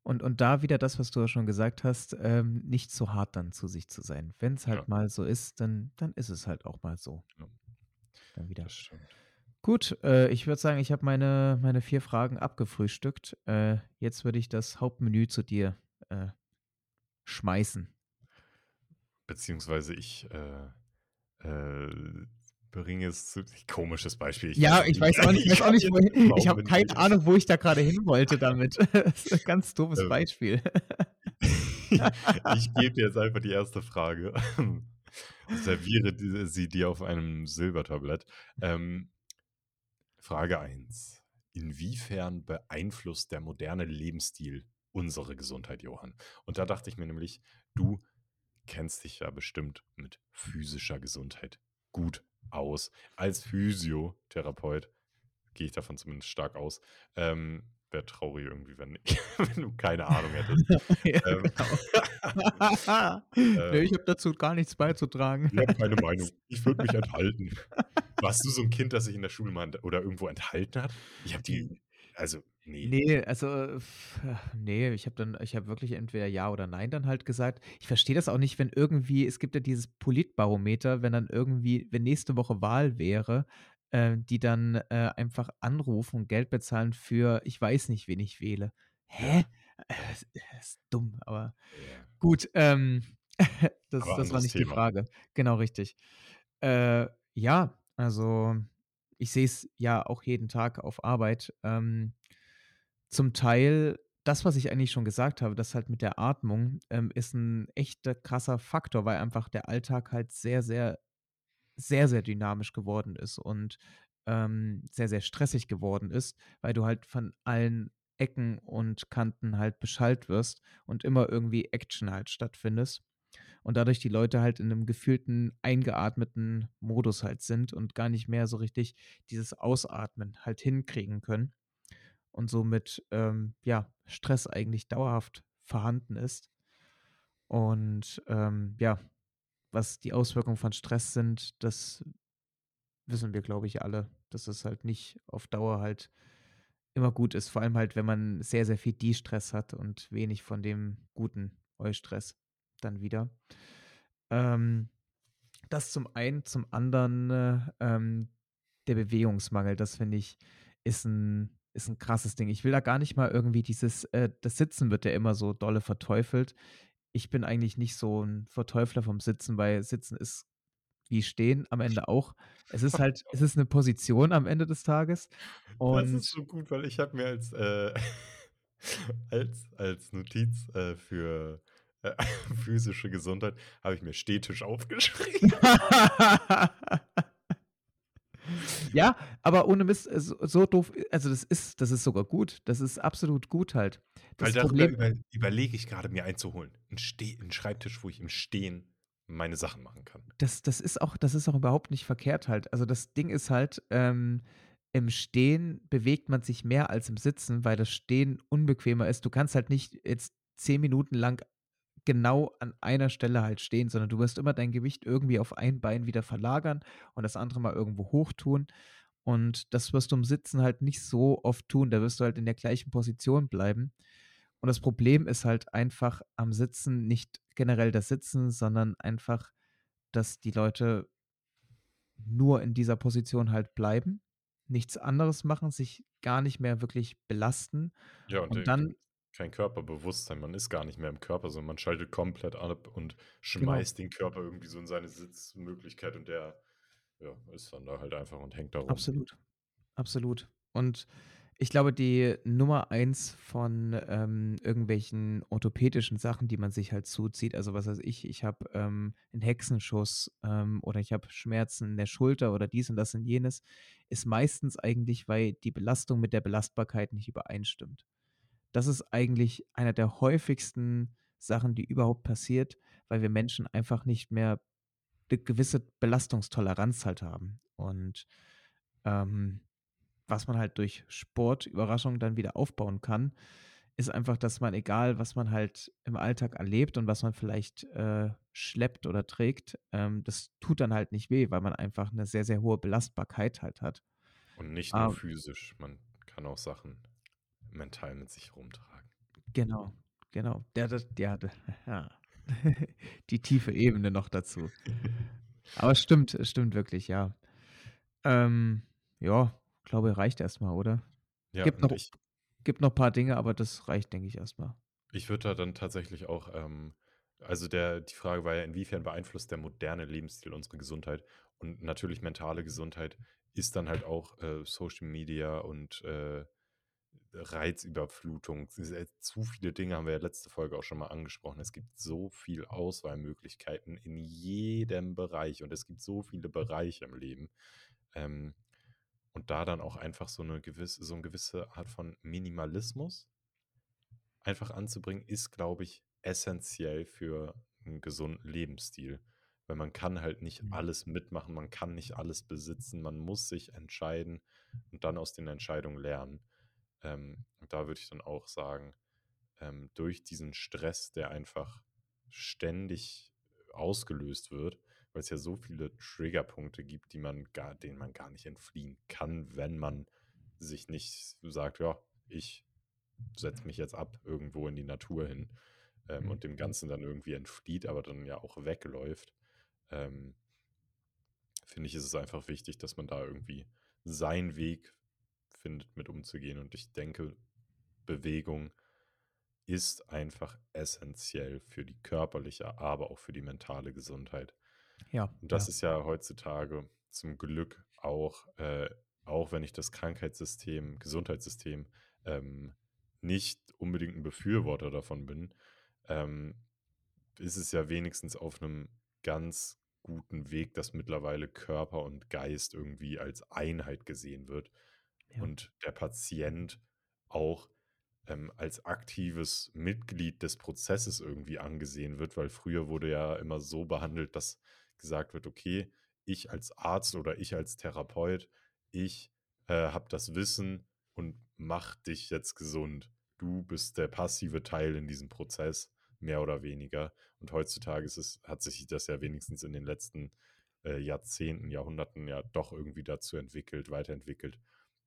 Und und da wieder das, was du ja schon gesagt hast, ähm, nicht zu hart dann zu sich zu sein. Wenn's Ja. halt mal so ist, dann dann ist es halt auch mal so. Ja. Dann wieder. Das stimmt. Gut, äh, ich würde sagen, ich habe meine meine 4 Fragen abgefrühstückt. Äh, jetzt würde ich das Hauptmenü zu dir, äh, schmeißen. Beziehungsweise ich, äh, äh, bringe es zu komisches Beispiel. Ich Ja, ich weiß auch nicht ich weiß auch nicht, wohin ich habe keine nicht. Ahnung, wo ich da grade hin wollte damit. Das ist 'n ganz doofes Ähm. Beispiel. Ich gebe dir jetzt einfach die 1. Frage. Serviere sie dir auf einem Silbertablett. Ähm, Frage 1: Inwiefern beeinflusst der moderne Lebensstil unsere Gesundheit, Johann? Und da dachte ich mir nämlich, du kennst dich ja bestimmt mit physischer Gesundheit gut aus. Als Physiotherapeut gehe ich davon zumindest stark aus. Ähm, wäre traurig irgendwie, wenn wenn du keine Ahnung hättest. Ja, Ähm, genau. Ne, äh ich habe dazu gar nichts beizutragen. Ich habe keine Meinung. Ich würde mich enthalten. Warst du so 'n Kind, das sich in der Schule mal oder irgendwo enthalten hat? Ich habe die also, ne. Ne, also, ne, ich habe dann ich habe wirklich entweder ja oder nein dann halt gesagt. Ich verstehe das auch nicht, wenn irgendwie es gibt ja dieses Politbarometer, wenn dann irgendwie wenn nächste Woche Wahl wäre, äh, die dann, äh, einfach anrufen und Geld bezahlen für ich weiß nicht, wen ich wähle. Hä? Ja. Äh, ist dumm, aber Ja. gut, ähm, das Aber das war nicht die Thema. Frage. Genau, richtig. Äh, ja, also, ich sehe es ja auch jeden Tag auf Arbeit. Ähm, zum Teil das, was ich eigentlich schon gesagt habe, das halt mit der Atmung, ähm, ist 'n echter krasser Faktor, weil einfach der Alltag halt sehr, sehr sehr, sehr dynamisch geworden ist und, ähm, sehr, sehr stressig geworden ist, weil du halt von allen Ecken und Kanten halt beschallt wirst und immer irgendwie Action halt stattfindest und dadurch die Leute halt in 'nem gefühlten, eingeatmeten Modus halt sind und gar nicht mehr so richtig dieses Ausatmen halt hinkriegen können und somit, ähm, ja, Stress eigentlich dauerhaft vorhanden ist. Und, ähm, ja, was die Auswirkungen von Stress sind, das wissen wir, glaube ich, alle, dass es halt nicht auf Dauer halt immer gut ist, vor allem halt, wenn man sehr, sehr viel De-Stress hat und wenig von dem guten Eustress dann wieder. Ähm, das zum einen, zum anderen, äh, ähm, der Bewegungsmangel, das finde ich, ist 'n ist 'n krasses Ding. Ich will da gar nicht mal irgendwie dieses äh, das Sitzen wird ja immer so dolle verteufelt. Ich bin eigentlich nicht so 'n Verteufler vom Sitzen, weil Sitzen ist wie Stehen am Ende auch. Es ist halt es ist 'ne Position am Ende des Tages Das ist und so gut, weil ich habe mir als, äh als als Notiz, äh, für, äh, physische Gesundheit habe ich mir Stehtisch aufgeschrieben. Ja, aber ohne Mist, äh, so so doof also, das ist das ist sogar gut. Das ist absolut gut halt. Weil Das darüber Problem über überlege ich grade, mir einen zu holen. 'N Steh 'n Schreibtisch, wo ich im Stehen meine Sachen machen kann. Das das ist auch das ist auch überhaupt nicht verkehrt halt. Also, das Ding ist halt, ähm, im Stehen bewegt man sich mehr als im Sitzen, weil das Stehen unbequemer ist. Du kannst halt nicht jetzt 10 Minuten lang genau an einer Stelle halt stehen, sondern du wirst immer dein Gewicht irgendwie auf ein Bein wieder verlagern und das andere mal irgendwo hochtun. Und das wirst du im Sitzen halt nicht so oft tun. Da wirst du halt in der gleichen Position bleiben. Und das Problem ist halt einfach am Sitzen nicht generell das Sitzen, sondern einfach, dass die Leute nur in dieser Position halt bleiben, nichts anderes machen, sich gar nicht mehr wirklich belasten Ja, und und dann kein Körperbewusstsein. Man ist gar nicht mehr im Körper, sondern man schaltet komplett ab und Genau. schmeißt den Körper irgendwie so in seine Sitzmöglichkeit und der, ja, ist dann da halt einfach und hängt da rum. Absolut, absolut. Und ich glaube, die Nummer 1 von, ähm, irgendwelchen orthopädischen Sachen, die man sich halt zuzieht, also, was weiß ich, ich habe, ähm, 'n Hexenschuss, ähm, oder ich habe Schmerzen in der Schulter oder dies und das und jenes, ist meistens eigentlich, weil die Belastung mit der Belastbarkeit nicht übereinstimmt. Das ist eigentlich einer der häufigsten Sachen, die überhaupt passiert, weil wir Menschen einfach nicht mehr 'ne gewisse Belastungstoleranz halt haben. Und, ähm, was man halt durch Sport, Überraschung dann wieder aufbauen kann, ist einfach, dass man, egal was man halt im Alltag erlebt und was man vielleicht, äh, schleppt oder trägt, ähm, das tut dann halt nicht weh, weil man einfach 'ne sehr, sehr hohe Belastbarkeit halt hat. Und nicht nur Ah physisch, man kann auch Sachen mental mit sich rumtragen. Genau, genau. Der das ja, d ja. Die tiefe Ebene noch dazu. Aber es stimmt es stimmt wirklich, ja. Ähm, ja, glaube, reicht erst mal, oder? Ja, Gibt noch ich gibt noch paar Dinge, aber das reicht, denke ich, erst mal. Ich würde da dann tatsächlich auch, ähm also, der die Frage war ja, inwiefern beeinflusst der moderne Lebensstil unsere Gesundheit? Und natürlich mentale Gesundheit ist dann halt auch, äh, Social Media und, äh, Reizüberflutung. Jetzt zu viele Dinge, haben wir ja letzte Folge auch schon mal angesprochen. Es gibt so viel Auswahlmöglichkeiten in jedem Bereich und es gibt so viele Bereiche im Leben. Ähm, und da dann auch einfach so 'ne gewisse so 'n gewisse Art von Minimalismus einfach anzubringen, ist, glaube ich, essenziell für 'n gesunden Lebensstil. Weil man kann halt nicht Mhm. alles mitmachen, man kann nicht alles besitzen, man muss sich entscheiden und dann aus den Entscheidungen lernen. Ähm, da würde ich dann auch sagen, ähm, durch diesen Stress, der einfach ständig ausgelöst wird, weil's ja so viele Triggerpunkte gibt, die man gar denen man gar nicht entfliehen kann, wenn man sich nicht sagt: „Ja, ich setze mich jetzt ab irgendwo in die Natur hin“, ähm, Mhm. und dem Ganzen dann irgendwie entflieht, aber dann ja auch wegläuft. Ähm finde ich, ist es einfach wichtig, dass man da irgendwie seinen Weg findet, mit umzugehen. Und ich denke, Bewegung ist einfach essenziell für die körperliche, aber auch für die mentale Gesundheit. Ja, Und das ja. ist ja heutzutage zum Glück auch äh, auch wenn ich das Krankheitssystem Gesundheitssystem, ähm, nicht unbedingt 'n Befürworter davon bin, ähm, ist es ja wenigstens auf 'nem ganz guten Weg, dass mittlerweile Körper und Geist irgendwie als Einheit gesehen wird Ja. und der Patient auch ähm, als aktives Mitglied des Prozesses irgendwie angesehen wird, weil früher wurde ja immer so behandelt, dass gesagt wird: „Okay, ich als Arzt oder ich als Therapeut, ich, äh, habe das Wissen und mache dich jetzt gesund. Du bist der passive Teil in diesem Prozess, mehr oder weniger.“ Und heutzutage ist es hat sich das ja wenigstens in den letzten, äh, Jahrzehnten, Jahrhunderten ja doch irgendwie dazu entwickelt weiterentwickelt,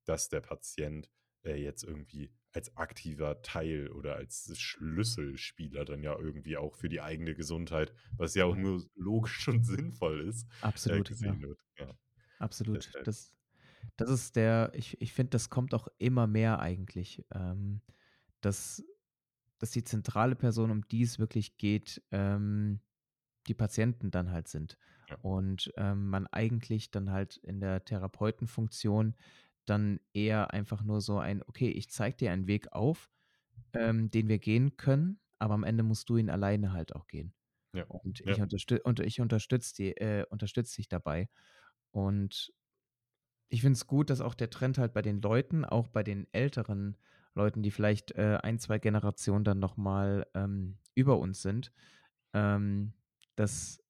dass der Patient, äh, jetzt irgendwie als aktiver Teil oder als Schlüsselspieler dann ja irgendwie auch für die eigene Gesundheit, was ja auch Ja. nur logisch und sinnvoll ist, äh, Absolut, ja. gesehen wird. Ja, Absolut. Das das ist der ich ich finde, das kommt auch immer mehr eigentlich, ähm, dass dass die zentrale Person, um die es wirklich geht, ähm, die Patienten dann halt sind. Ja. Und, ähm, man eigentlich dann halt in der Therapeutenfunktion dann eher einfach nur so ein: „Okay, ich zeige dir einen Weg auf, ähm, den wir gehen können, aber am Ende musst du ihn alleine halt auch gehen. Ja, Und ja. ich unterstü und ich unterstütze die äh, unterstütze dich dabei.“ Und ich finde es gut, dass auch der Trend halt bei den Leuten, auch bei den älteren Leuten, die vielleicht, äh, 1, 2 Generationen dann noch mal, ähm, über uns sind, ähm, dass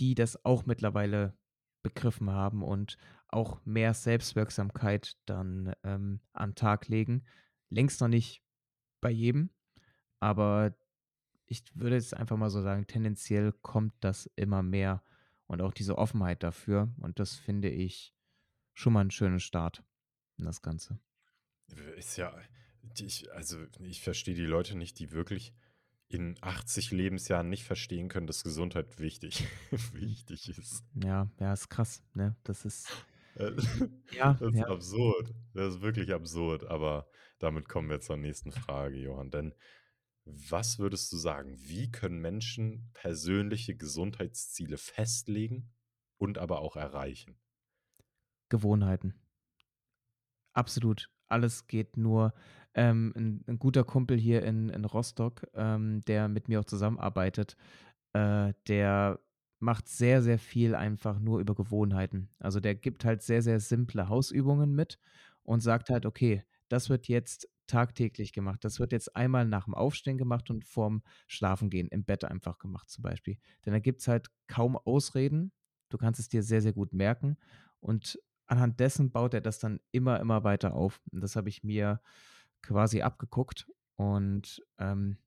die das auch mittlerweile begriffen haben und auch mehr Selbstwirksamkeit dann, ähm, an Tag legen. Längst noch nicht bei jedem, aber ich würde jetzt einfach mal so sagen, tendenziell kommt das immer mehr und auch diese Offenheit dafür und das finde ich schon mal 'n schönen Start in das Ganze. Ist ja ich also, ich verstehe die Leute nicht, die wirklich in 80 Lebensjahren nicht verstehen können, dass Gesundheit wichtig wichtig ist. Ja, ja, ist krass, ne? Das ist ja, das ist ja. absurd. Das ist wirklich absurd, aber damit kommen wir zur nächsten Frage, Johann. Denn was würdest du sagen, wie können Menschen persönliche Gesundheitsziele festlegen und aber auch erreichen? Gewohnheiten. Absolut. Alles geht nur ähm, 'n 'n guter Kumpel hier in in Rostock, ähm, der mit mir auch zusammenarbeitet, äh, der macht sehr, sehr viel einfach nur über Gewohnheiten. Also, der gibt halt sehr, sehr simple Hausübungen mit und sagt halt: „Okay, das wird jetzt tagtäglich gemacht. Das wird jetzt einmal nach'm Aufstehen gemacht und vorm Schlafengehen im Bett einfach gemacht“, zum Beispiel. Denn da gibt's halt kaum Ausreden. Du kannst es dir sehr, sehr gut merken und anhand dessen baut er das dann immer, immer weiter auf. Und das habe ich mir quasi abgeguckt und, ähm,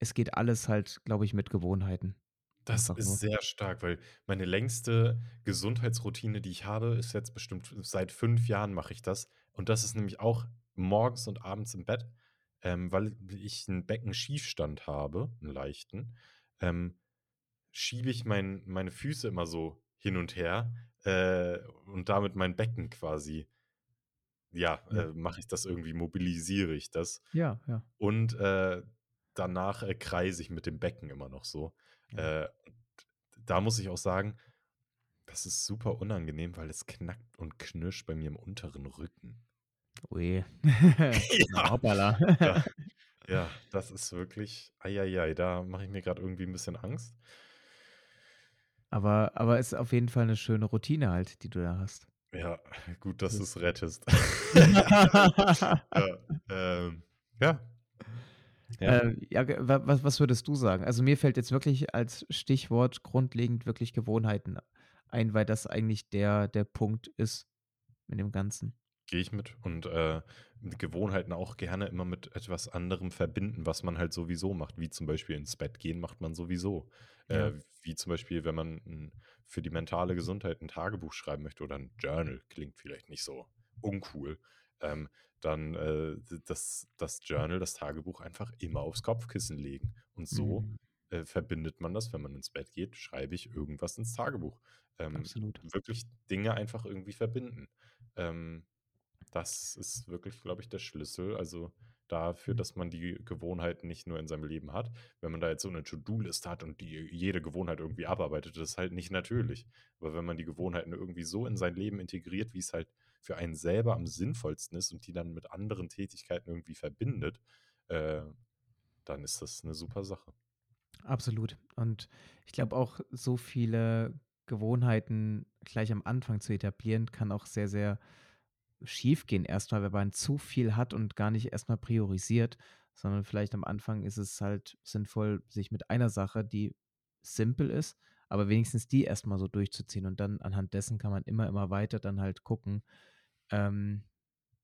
es geht alles halt, glaube ich, mit Gewohnheiten. Das Einfach ist nur. sehr stark, weil meine längste Gesundheitsroutine, die ich habe, ist jetzt bestimmt seit 5 Jahren mache ich das. Und das ist nämlich auch morgens und abends im Bett, ähm, weil ich 'n Beckenschiefstand habe, 'n leichten, ähm, schiebe ich mein meine Füße immer so hin und her, äh, und damit mein Becken quasi ja, Ja. äh, mache ich das irgendwie mobilisiere ich das. Ja, ja. Und, äh, danach, äh, kreise ich mit dem Becken immer noch so. Ja. Äh, und da muss ich auch sagen, das ist super unangenehm, weil es knackt und knirscht bei mir im unteren Rücken. Ui. Ja, hoppala. da ja, das ist wirklich ei ei ei, da mache ich mir grad irgendwie 'n bisschen Angst. Aber aber ist auf jeden Fall 'ne schöne Routine halt, die du da hast. Ja, gut, dass Das du's rettest. Ja, ähm, ja. Ja. Äh, ja, was was würdest du sagen? Also, mir fällt jetzt wirklich als Stichwort grundlegend wirklich Gewohnheiten ein, weil das eigentlich der der Punkt ist in dem Ganzen. Gehe ich mit und, äh, Gewohnheiten auch gerne immer mit etwas anderem verbinden, was man halt sowieso macht, wie zum Beispiel ins Bett gehen macht man sowieso. Ja. Äh, wie zum Beispiel, wenn man für die mentale Gesundheit 'n Tagebuch schreiben möchte oder 'n Journal, klingt vielleicht nicht so uncool, ähm, dann, äh, das das Journal, das Tagebuch einfach immer aufs Kopfkissen legen. Und so, Mhm. äh, verbindet man das, wenn man ins Bett geht, schreibe ich irgendwas ins Tagebuch. Ähm, Absolut. wirklich Dinge einfach irgendwie verbinden. Ähm, das ist wirklich, glaube ich, der Schlüssel, also, dafür, Mhm. dass man die Gewohnheiten nicht nur in seinem Leben hat. Wenn man da jetzt so 'ne To-do-Liste hat und die jede Gewohnheit irgendwie abarbeitet, das ist halt nicht natürlich. Aber wenn man die Gewohnheiten irgendwie so in sein Leben integriert, wie's halt für einen selber am sinnvollsten ist und die dann mit anderen Tätigkeiten irgendwie verbindet, äh, dann ist das 'ne super Sache. Absolut. Und ich glaube auch, so viele Gewohnheiten gleich am Anfang zu etablieren, kann auch sehr, sehr schiefgehen erst mal, wenn man zu viel hat und gar nicht erst mal priorisiert, sondern vielleicht am Anfang ist es halt sinnvoll, sich mit einer Sache, die simpel ist, aber wenigstens die erst mal so durchzuziehen und dann anhand dessen kann man immer, immer weiter dann halt gucken, ähm,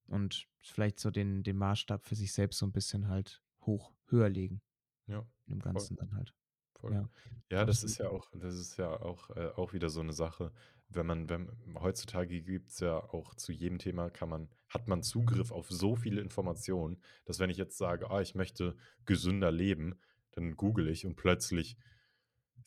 und vielleicht so den den Maßstab für sich selbst so 'n bisschen halt hoch höher legen Ja, im voll. Ganzen dann halt. Voll. Ja, Ja, das ist ja auch das ist ja auch äh, auch wieder so 'ne Sache, wenn man wenn heutzutage gibt's ja auch zu jedem Thema kann man hat man Zugriff auf so viele Informationen, dass wenn ich jetzt sage: „Ah, ich möchte gesünder leben“, dann google ich und plötzlich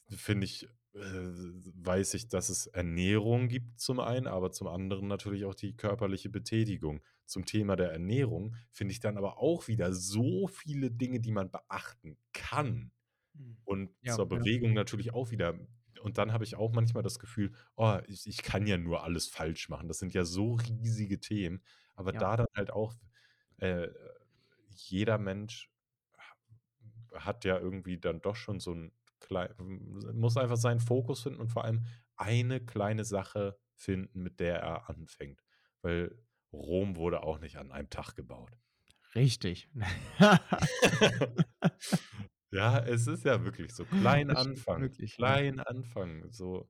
finde ich weiß ich, dass es Ernährung gibt zum einen, aber zum anderen natürlich auch die körperliche Betätigung. Zum Thema der Ernährung finde ich dann aber auch wieder so viele Dinge, die man beachten kann Mhm. und Ja, zur ja. Bewegung natürlich auch wieder. Und dann habe ich auch manchmal das Gefühl: „Oh, ich ich kann ja nur alles falsch machen.“ Das sind ja so riesige Themen, aber Ja. da dann halt auch äh, jeder Mensch ha hat ja irgendwie dann doch schon so 'n muss einfach seinen Fokus finden und vor allem eine kleine Sache finden, mit der er anfängt, weil Rom wurde auch nicht an einem Tag gebaut. Richtig. Ja, es ist ja wirklich so. Klein anfangen, wirklich, ja. klein anfangen, so.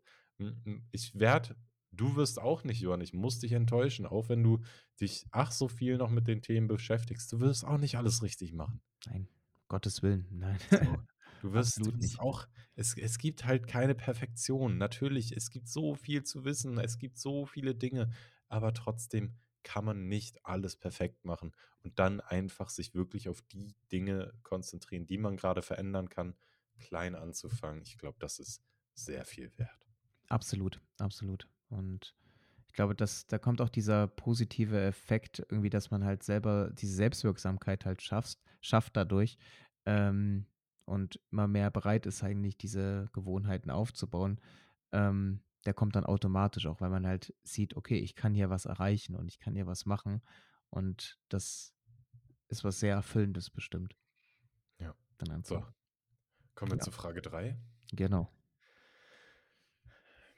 Ich werde du wirst auch nicht, Johann ich muss dich enttäuschen, auch wenn du dich ach so viel noch mit den Themen beschäftigst. Du wirst auch nicht alles richtig machen. Nein, Gottes Willen, nein. So, du wirst du Absolut wirst nicht. auch es es gibt halt keine Perfektion. Natürlich, es gibt so viel zu wissen, es gibt so viele Dinge, aber trotzdem kann man nicht alles perfekt machen und dann einfach sich wirklich auf die Dinge konzentrieren, die man grade verändern kann, klein anzufangen. Ich glaube, das ist sehr viel wert. Absolut, absolut. Und ich glaube, dass da kommt auch dieser positive Effekt irgendwie, dass man halt selber diese Selbstwirksamkeit halt schaffst schafft dadurch, ähm, und immer mehr bereit ist, eigentlich diese Gewohnheiten aufzubauen. Ähm, der kommt dann automatisch, auch weil man halt sieht: „Okay, ich kann hier was erreichen und ich kann hier was machen.“ Und das ist was sehr Erfüllendes bestimmt. Ja. Dann So, einfach. kommen wir Ja. zu Frage 3. Genau.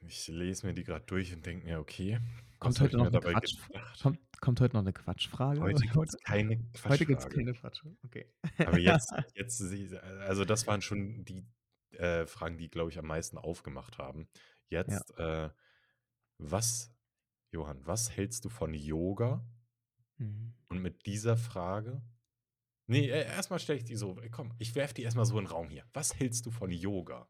Ich lese mir die grad durch und denke mir: „Okay, Kommt heute noch 'ne dabei Quatsch gedacht?“ kommt kommt heute noch 'ne Quatschfrage Heute heute? gibt's keine Heute gibt's Quatschfrage. keine Quatsch okay. Aber jetzt jetzt also, das waren schon die, äh, Fragen, die, glaube ich, am meisten aufgemacht haben. Ja. Jetzt, äh, was Johann, was hältst du von Yoga? Mhm. Und mit dieser Frage ne, e erst mal stelle ich die so komm, ich werfe die erst mal so in 'n Raum hier. Was hältst du von Yoga?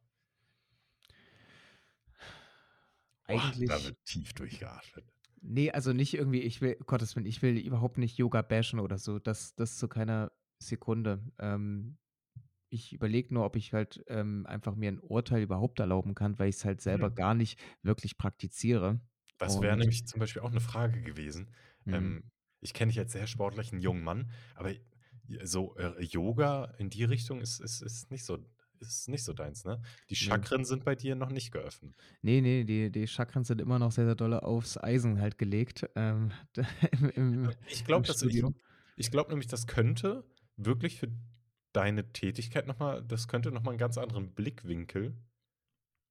Boah, da Eigentlich wird tief durchgeatmet. ne, also, nicht irgendwie ich will Gottes Willen, ich will überhaupt nicht Yoga bashen oder so, das das zu keiner Sekunde. Ähm, ich überlege nur, ob ich halt, ähm, einfach mir 'n Urteil überhaupt erlauben kann, weil ich's halt selber Mhm. gar nicht wirklich praktiziere Das wäre nämlich zum Beispiel auch 'ne Frage gewesen. Mhm. Ähm, ich kenne dich als sehr sportlichen jungen Mann, aber j so, äh, Yoga in die Richtung ist ist ist nicht so ist nicht so deins, ne? Die. Chakren sind bei dir noch nicht geöffnet. Ne, ne, die die Chakren sind immer noch sehr, sehr dolle aufs Eisen halt gelegt, ähm, im im ich glaube, dass ich ich glaube nämlich, das könnte wirklich für deine Tätigkeit noch mal das könnte noch mal 'n ganz anderen Blickwinkel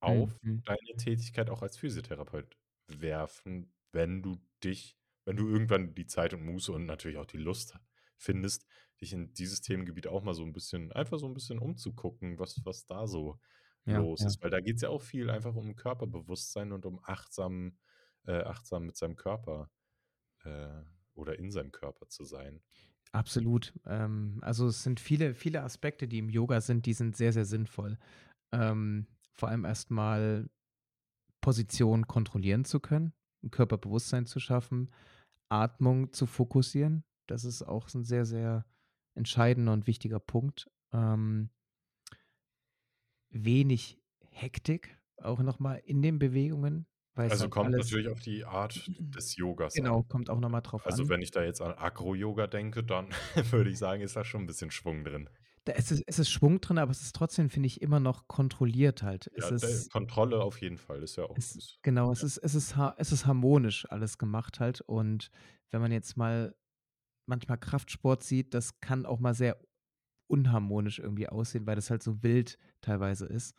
Mhm, auf mhm. deine Tätigkeit auch als Physiotherapeut werfen, wenn du dich wenn du irgendwann die Zeit und Muße und natürlich auch die Lust findest, dich in dieses Themengebiet auch mal so 'n bisschen einfach so 'n bisschen umzugucken, was was da so Ja, los ja. ist. Weil da geht's ja auch viel einfach um Körperbewusstsein und um achtsam äh, achtsam mit seinem Körper, äh, oder in seinem Körper zu sein. Absolut. Ähm, also, es sind viele viele Aspekte, die im Yoga sind, die sind sehr, sehr sinnvoll. Ähm, vor allem erst mal Position kontrollieren zu können, Körperbewusstsein zu schaffen, Atmung zu fokussieren. Das ist auch so 'n sehr, sehr entscheidender und wichtiger Punkt. Ähm wenig Hektik auch noch mal in den Bewegungen, Also, halt kommt natürlich auf die Art des Yogas genau, an. kommt auch noch mal drauf Also, an. wenn ich da jetzt an Acro-Yoga denke, dann würde ich sagen, ist da schon 'n bisschen Schwung drin. Da ist es es ist Schwung drin, aber es ist trotzdem, finde ich, immer noch kontrolliert halt. Es Ja, ist Kontrolle auf jeden Fall, ist ja auch es genau, es ja. ist es ist es ist harmonisch alles gemacht halt. Und wenn man jetzt mal manchmal Kraftsport sieht, das kann auch mal sehr unharmonisch irgendwie aussehen, weil das halt so wild teilweise ist.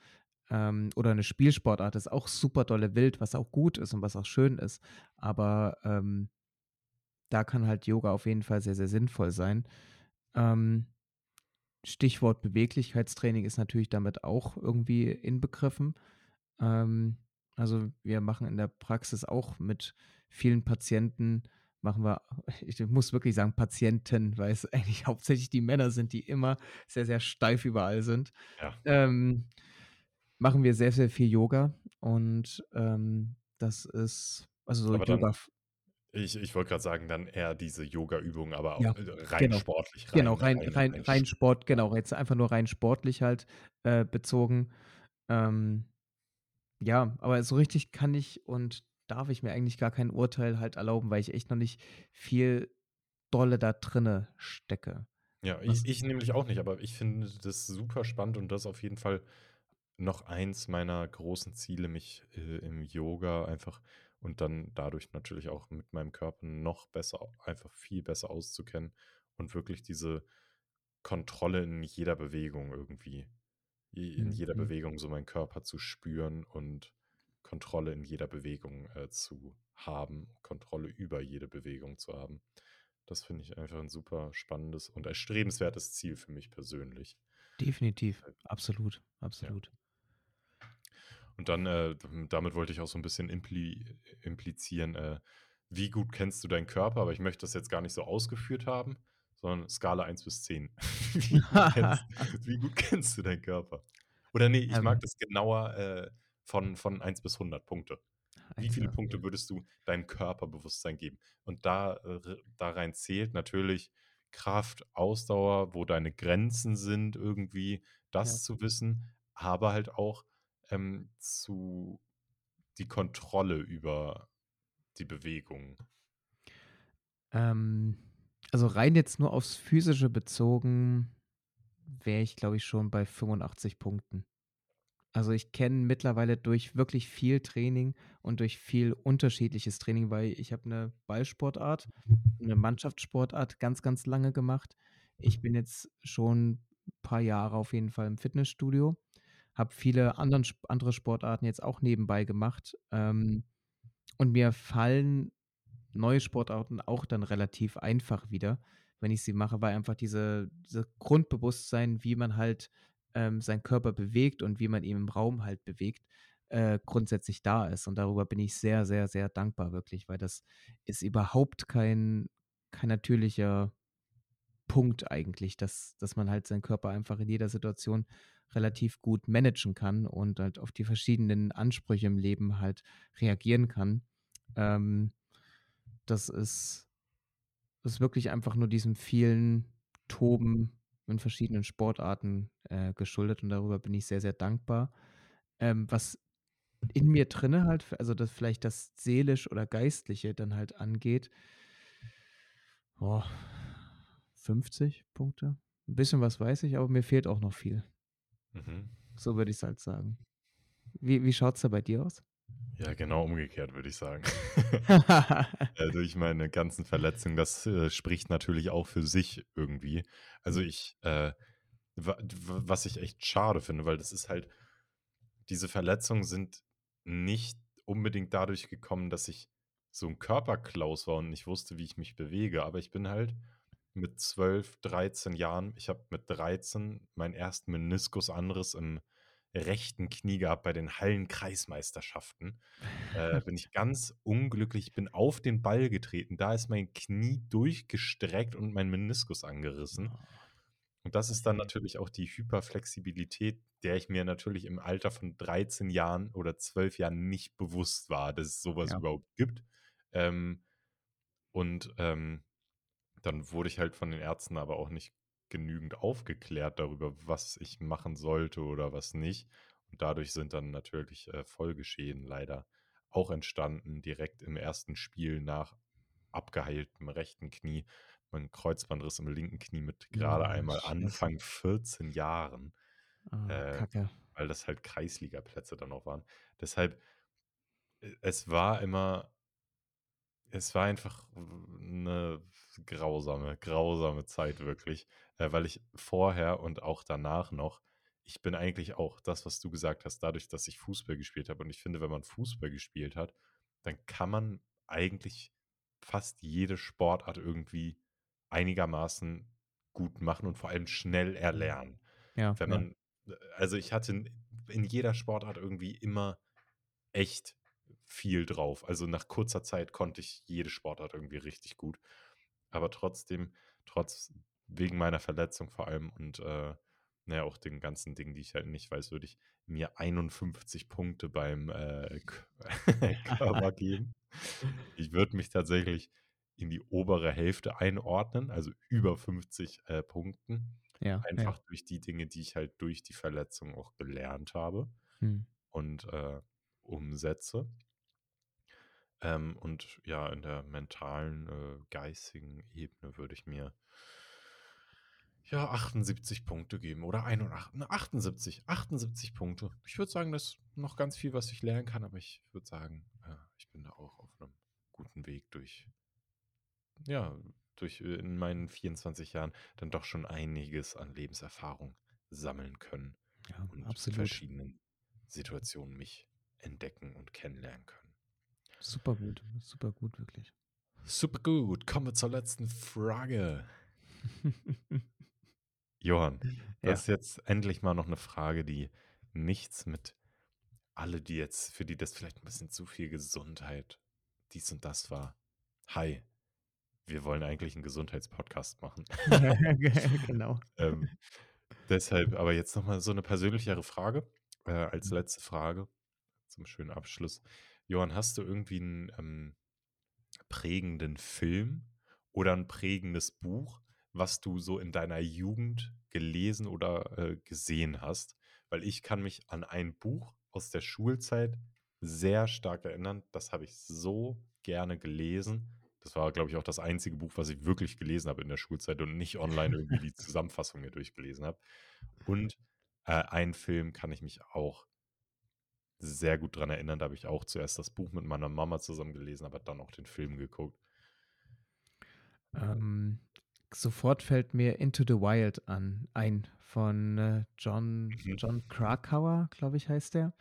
Ähm, oder 'ne Spielsportart ist auch super dolle wild, was auch gut ist und was auch schön ist. Aber, ähm da kann halt Yoga auf jeden Fall sehr, sehr sinnvoll sein. Ähm, Stichwort Beweglichkeitstraining ist natürlich damit auch irgendwie inbegriffen. Ähm, also wir machen in der Praxis auch mit vielen Patienten, machen wir, ich muss wirklich sagen Patienten, weil es eigentlich hauptsächlich die Männer sind, die immer sehr, sehr steif überall sind. Ja. Ähm, machen wir sehr, sehr viel Yoga und ähm, das ist, also so Aber dann, Yoga, f- ich, ich wollte gerade sagen, dann eher diese Yoga-Übungen, aber ja, auch, äh, rein genau. sportlich, Genau, rein, rein, rein, rein, rein. rein Sport, genau, jetzt einfach nur rein sportlich halt äh, bezogen. Ähm, ja, aber so richtig kann ich und darf ich mir eigentlich gar kein Urteil halt erlauben, weil ich echt noch nicht viel dolle da drinne stecke. Ja, ich, ich nämlich auch nicht, aber ich finde das super spannend und das ist auf jeden Fall noch eins meiner großen Ziele, mich äh, im Yoga einfach und dann dadurch natürlich auch mit meinem Körper noch besser, einfach viel besser auszukennen und wirklich diese Kontrolle in jeder Bewegung irgendwie, in jeder Mhm. Bewegung so meinen Körper zu spüren und Kontrolle in jeder Bewegung äh, zu haben, Kontrolle über jede Bewegung zu haben. Das finde ich einfach ein super spannendes und erstrebenswertes Ziel für mich persönlich. Definitiv, absolut, Ja. absolut. Und dann, äh, damit wollte ich auch so ein bisschen impli implizieren, äh, wie gut kennst du deinen Körper? Aber ich möchte das jetzt gar nicht so ausgeführt haben, sondern Skala 1 bis 10. Wie gut kennst, wie gut kennst du deinen Körper? Oder nee, ich mag ähm, das genauer äh, von, von 1 bis 100 Punkte. Wie viele. Punkte würdest du deinem Körperbewusstsein geben? Und da, äh, da rein zählt natürlich Kraft, Ausdauer, wo deine Grenzen sind, irgendwie Ja. das zu wissen, aber halt auch ähm, zu die Kontrolle über die Bewegung. Ähm, also rein jetzt nur aufs Physische bezogen, wäre ich, glaube ich, schon bei 85 Punkten. Also ich kenne mittlerweile durch wirklich viel Training und durch viel unterschiedliches Training, weil ich habe eine Ballsportart, eine Mannschaftssportart ganz, ganz lange gemacht. Ich bin jetzt schon ein paar Jahre auf jeden Fall im Fitnessstudio, habe viele anderen, andere Sportarten jetzt auch nebenbei gemacht. Ähm, und mir fallen neue Sportarten auch dann relativ einfach wieder, wenn ich sie mache, weil einfach diese, diese Grundbewusstsein, wie man halt ähm, seinen Körper bewegt und wie man ihn im Raum halt bewegt, äh, grundsätzlich da ist. Und darüber bin ich sehr, sehr, sehr dankbar, wirklich, weil das ist überhaupt kein, kein natürlicher Punkt eigentlich, dass, dass man halt seinen Körper einfach in jeder Situation relativ gut managen kann und halt auf die verschiedenen Ansprüche im Leben halt reagieren kann. Ähm, das ist, das ist wirklich einfach nur diesem vielen Toben in verschiedenen Sportarten äh, geschuldet und darüber bin ich sehr, sehr dankbar. Ähm, was in mir drinne halt, also das vielleicht das seelisch oder geistliche dann halt angeht, oh, 50 Punkte. Ein bisschen was weiß ich, aber mir fehlt auch noch viel. Mhm. So würde ich es halt sagen. Wie, wie schaut es da bei dir aus? Ja, genau umgekehrt, würde ich sagen. durch meine ganzen Verletzungen, das äh, spricht natürlich auch für sich irgendwie. Also ich, äh, was ich echt schade finde, weil das ist halt, diese Verletzungen sind nicht unbedingt dadurch gekommen, dass ich so ein Körperklaus war und nicht wusste, wie ich mich bewege, aber ich bin halt mit 12, 13 Jahren, ich habe mit 13 meinen ersten Meniskusanriss im rechten Knie gehabt bei den Hallenkreismeisterschaften. Äh, bin ich ganz unglücklich, bin auf den Ball getreten. Da ist mein Knie durchgestreckt und mein Meniskus angerissen. Und das ist dann natürlich auch die Hyperflexibilität, der ich mir natürlich im Alter von 13 Jahren oder 12 Jahren nicht bewusst war, dass es sowas Ja. überhaupt gibt. Ähm, und ähm, dann wurde ich halt von den Ärzten aber auch nicht genügend aufgeklärt darüber, was ich machen sollte oder was nicht. Und dadurch sind dann natürlich äh, Folgeschäden leider auch entstanden, direkt im ersten Spiel nach abgeheiltem rechten Knie. Mein Kreuzbandriss im linken Knie mit gerade Oh, einmal scheiße. Anfang 14 Jahren, Ah, äh, Kacke. weil das halt Kreisligaplätze dann auch waren. Deshalb, äh, es war immer es war einfach eine grausame, grausame Zeit wirklich, äh, weil ich vorher und auch danach noch ich bin eigentlich auch das, was du gesagt hast, dadurch, dass ich Fußball gespielt habe und ich finde, wenn man Fußball gespielt hat, dann kann man eigentlich fast jede Sportart irgendwie einigermaßen gut machen und vor allem schnell erlernen. Ja, Wenn ja. man äh, also, ich hatte in in jeder Sportart irgendwie immer echt viel drauf. Also, nach kurzer Zeit konnte ich jede Sportart irgendwie richtig gut. Aber trotzdem, trotz wegen meiner Verletzung vor allem und, äh, na ja, auch den ganzen Dingen, die ich halt nicht weiß, würde ich mir 51 Punkte beim, äh, Körper geben. Ich würde mich tatsächlich in die obere Hälfte einordnen, also über 50, äh, Punkten, Ja, ja. einfach durch die Dinge, die ich halt durch die Verletzung auch gelernt habe Mhm. und, äh, umsetze. Ähm, und ja, in der mentalen, äh, geistigen Ebene würde ich mir ja, 78 Punkte geben oder einundach ne, 78, 78 Punkte. Ich würde sagen, das ist noch ganz viel, was ich lernen kann, aber ich würde sagen, äh, ich bin da auch auf 'nem guten Weg durch ja, durch äh, in meinen 24 Jahren dann doch schon einiges an Lebenserfahrung sammeln können Ja, und in absolut. verschiedenen Situationen mich entdecken und kennenlernen können. Super gut, super gut, wirklich. Super gut. Kommen wir zur letzten Frage. Johann, das Ja. ist jetzt endlich mal noch 'ne Frage, die nichts mit alle, die jetzt für die das vielleicht 'n bisschen zu viel Gesundheit, dies und das war. Hi, wir wollen eigentlich 'n Gesundheitspodcast machen. Ge genau. Ähm, deshalb aber jetzt noch mal so 'ne persönlichere Frage, äh, als Mhm. letzte Frage zum schönen Abschluss. Johann, hast du irgendwie 'n, ähm, prägenden Film oder 'n prägendes Buch, was du so in deiner Jugend gelesen oder, äh, gesehen hast? Weil ich kann mich an ein Buch aus der Schulzeit sehr stark erinnern. Das habe ich so gerne gelesen. Das war, glaube ich, auch das einzige Buch, was ich wirklich gelesen habe in der Schulzeit und nicht online irgendwie die Zusammenfassung mir durchgelesen habe. Und, äh, ein Film kann ich mich auch sehr gut dran erinnern. Da habe ich auch zuerst das Buch mit meiner Mama zusammen gelesen, aber dann auch den Film geguckt. Ähm, sofort fällt mir „Into the Wild“ an ein von, äh, Jon Mhm. Jon Krakauer, glaube ich, heißt der.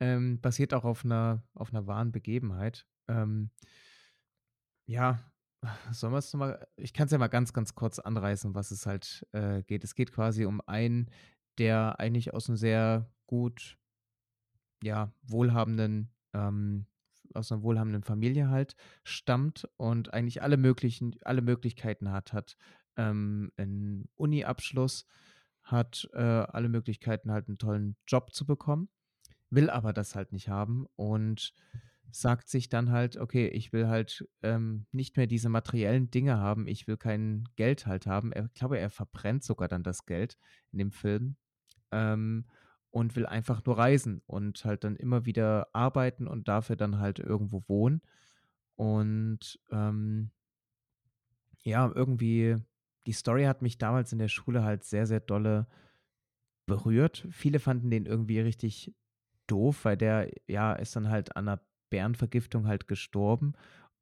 Ähm, basiert auch auf 'ner auf 'ner wahren Begebenheit. Ähm ja, sollen wir's noch mal ich kann's ja mal ganz, ganz kurz anreißen, was es halt, äh, geht. Es geht quasi um einen, der eigentlich aus 'nem sehr gut ja, wohlhabenden ähm, aus 'ner wohlhabenden Familie halt stammt und eigentlich alle möglichen alle Möglichkeiten hat hat, ähm, 'n Uni-Abschluss, hat, äh, alle Möglichkeiten, halt 'n tollen Job zu bekommen, will aber das halt nicht haben und sagt sich dann halt: „Okay, ich will halt, ähm, nicht mehr diese materiellen Dinge haben. Ich will kein Geld halt haben.“ Er glaube, er verbrennt sogar dann das Geld in dem Film, ähm, und will einfach nur reisen und halt dann immer wieder arbeiten und dafür dann halt irgendwo wohnen. Und, ähm ja, irgendwie die Story hat mich damals in der Schule halt sehr, sehr dolle berührt. Viele fanden den irgendwie richtig doof, weil der, ja, ist dann halt an 'ner Bärenvergiftung halt gestorben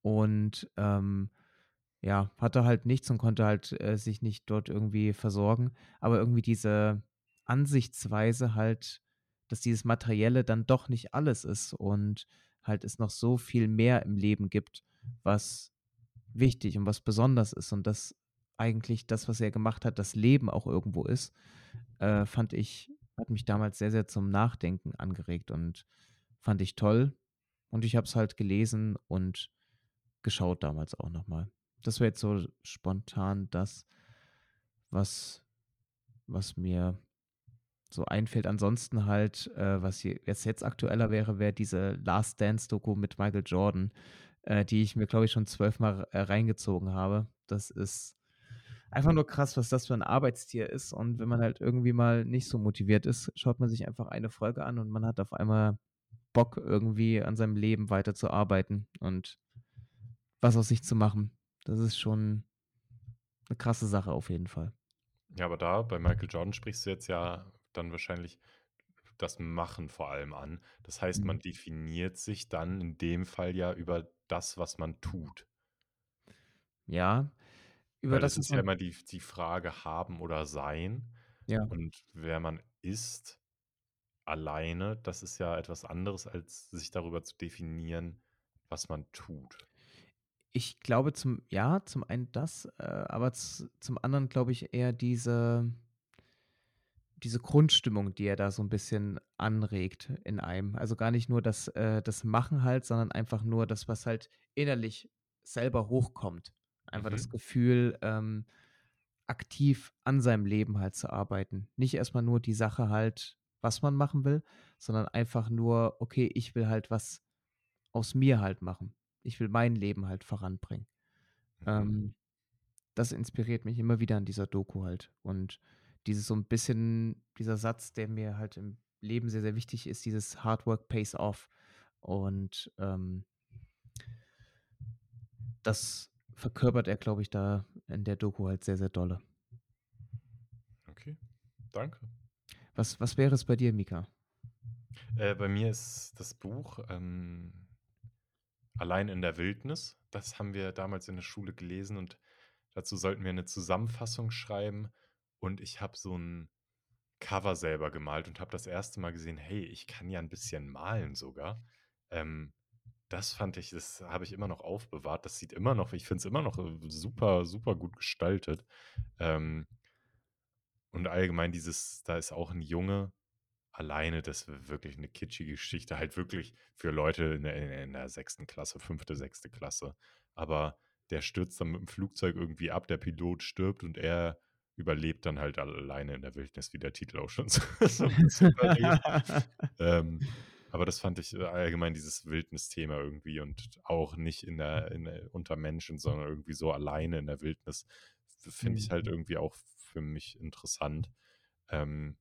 und, ähm, ja, hatte halt nichts und konnte halt, äh, sich nicht dort irgendwie versorgen. Aber irgendwie diese Ansichtsweise halt, dass dieses Materielle dann doch nicht alles ist und halt es noch so viel mehr im Leben gibt, was wichtig und was besonders ist und dass eigentlich das, was er gemacht hat, das Leben auch irgendwo ist, äh, fand ich hat mich damals sehr, sehr zum Nachdenken angeregt und fand ich toll. Und ich habe es halt gelesen und geschaut damals auch noch mal. Das wäre jetzt so spontan das was was mir so einfällt. Ansonsten halt, äh, was je was jetzt aktueller wäre, wäre diese „Last-Dance“-Doku mit Michael Jordan, äh, die ich mir, glaube ich, schon zwölfmal, äh, reingezogen habe. Das ist einfach nur krass, was das für 'n Arbeitstier ist. Und wenn man halt irgendwie mal nicht so motiviert ist, schaut man sich einfach eine Folge an und man hat auf einmal Bock, irgendwie an seinem Leben weiterzuarbeiten und was aus sich zu machen. Das ist schon 'ne krasse Sache auf jeden Fall. Ja, aber da bei Michael Jordan sprichst du jetzt ja dann wahrscheinlich das Machen vor allem an. Das heißt, Mhm. man definiert sich dann in dem Fall ja über das, was man tut. Ja, über Weil das, was ist ja immer die die Frage haben oder sein. Ja. Und wer man ist alleine, das ist ja etwas anderes, als sich darüber zu definieren, was man tut. Ich glaube zum ja, zum einen das, äh, aber zum anderen glaube ich eher diese diese Grundstimmung, die er da so 'n bisschen anregt in einem. Also, gar nicht nur das äh, das Machen halt, sondern einfach nur das, was halt innerlich selber hochkommt. Einfach das Mhm. Gefühl, ähm, aktiv an seinem Leben halt zu arbeiten. Nicht erst mal nur die Sache halt, was man machen will, sondern einfach nur: „Okay, ich will halt was aus mir halt machen. Ich will mein Leben halt voranbringen.“ Mhm. Ähm, das inspiriert mich immer wieder an dieser Doku halt. Und dieses so 'n bisschen dieser Satz, der mir halt im Leben sehr, sehr wichtig ist, dieses „Hard work pays off“. Und, ähm das verkörpert er, glaube ich, da in der Doku halt sehr, sehr dolle. Okay, danke. Was was wäre es bei dir, Mika? Äh, bei mir ist das Buch, ähm „Allein in der Wildnis“. Das haben wir damals in der Schule gelesen und dazu sollten wir 'ne Zusammenfassung schreiben. Und ich habe so 'n Cover selber gemalt und habe das 1. Mal gesehen: „Hey, ich kann ja 'n bisschen malen sogar.“ Ähm, das fand ich das habe ich immer noch aufbewahrt. Das sieht immer noch ich finde es immer noch, äh, super, super gut gestaltet. Ähm und allgemein dieses da ist auch 'n Junge alleine, das w wirklich 'ne kitschige Geschichte, halt wirklich für Leute in der in der 6. Klasse, 5., 6. Klasse. Aber der stürzt dann mit'm Flugzeug irgendwie ab, der Pilot stirbt und er überlebt dann halt alleine in der Wildnis, wie der Titel auch schon so so. Ähm, aber das fand ich, äh, allgemein dieses Wildnisthema irgendwie und auch nicht in der in der unter Menschen, sondern irgendwie so alleine in der Wildnis, finde ich halt Mhm. irgendwie auch für mich interessant. Ähm,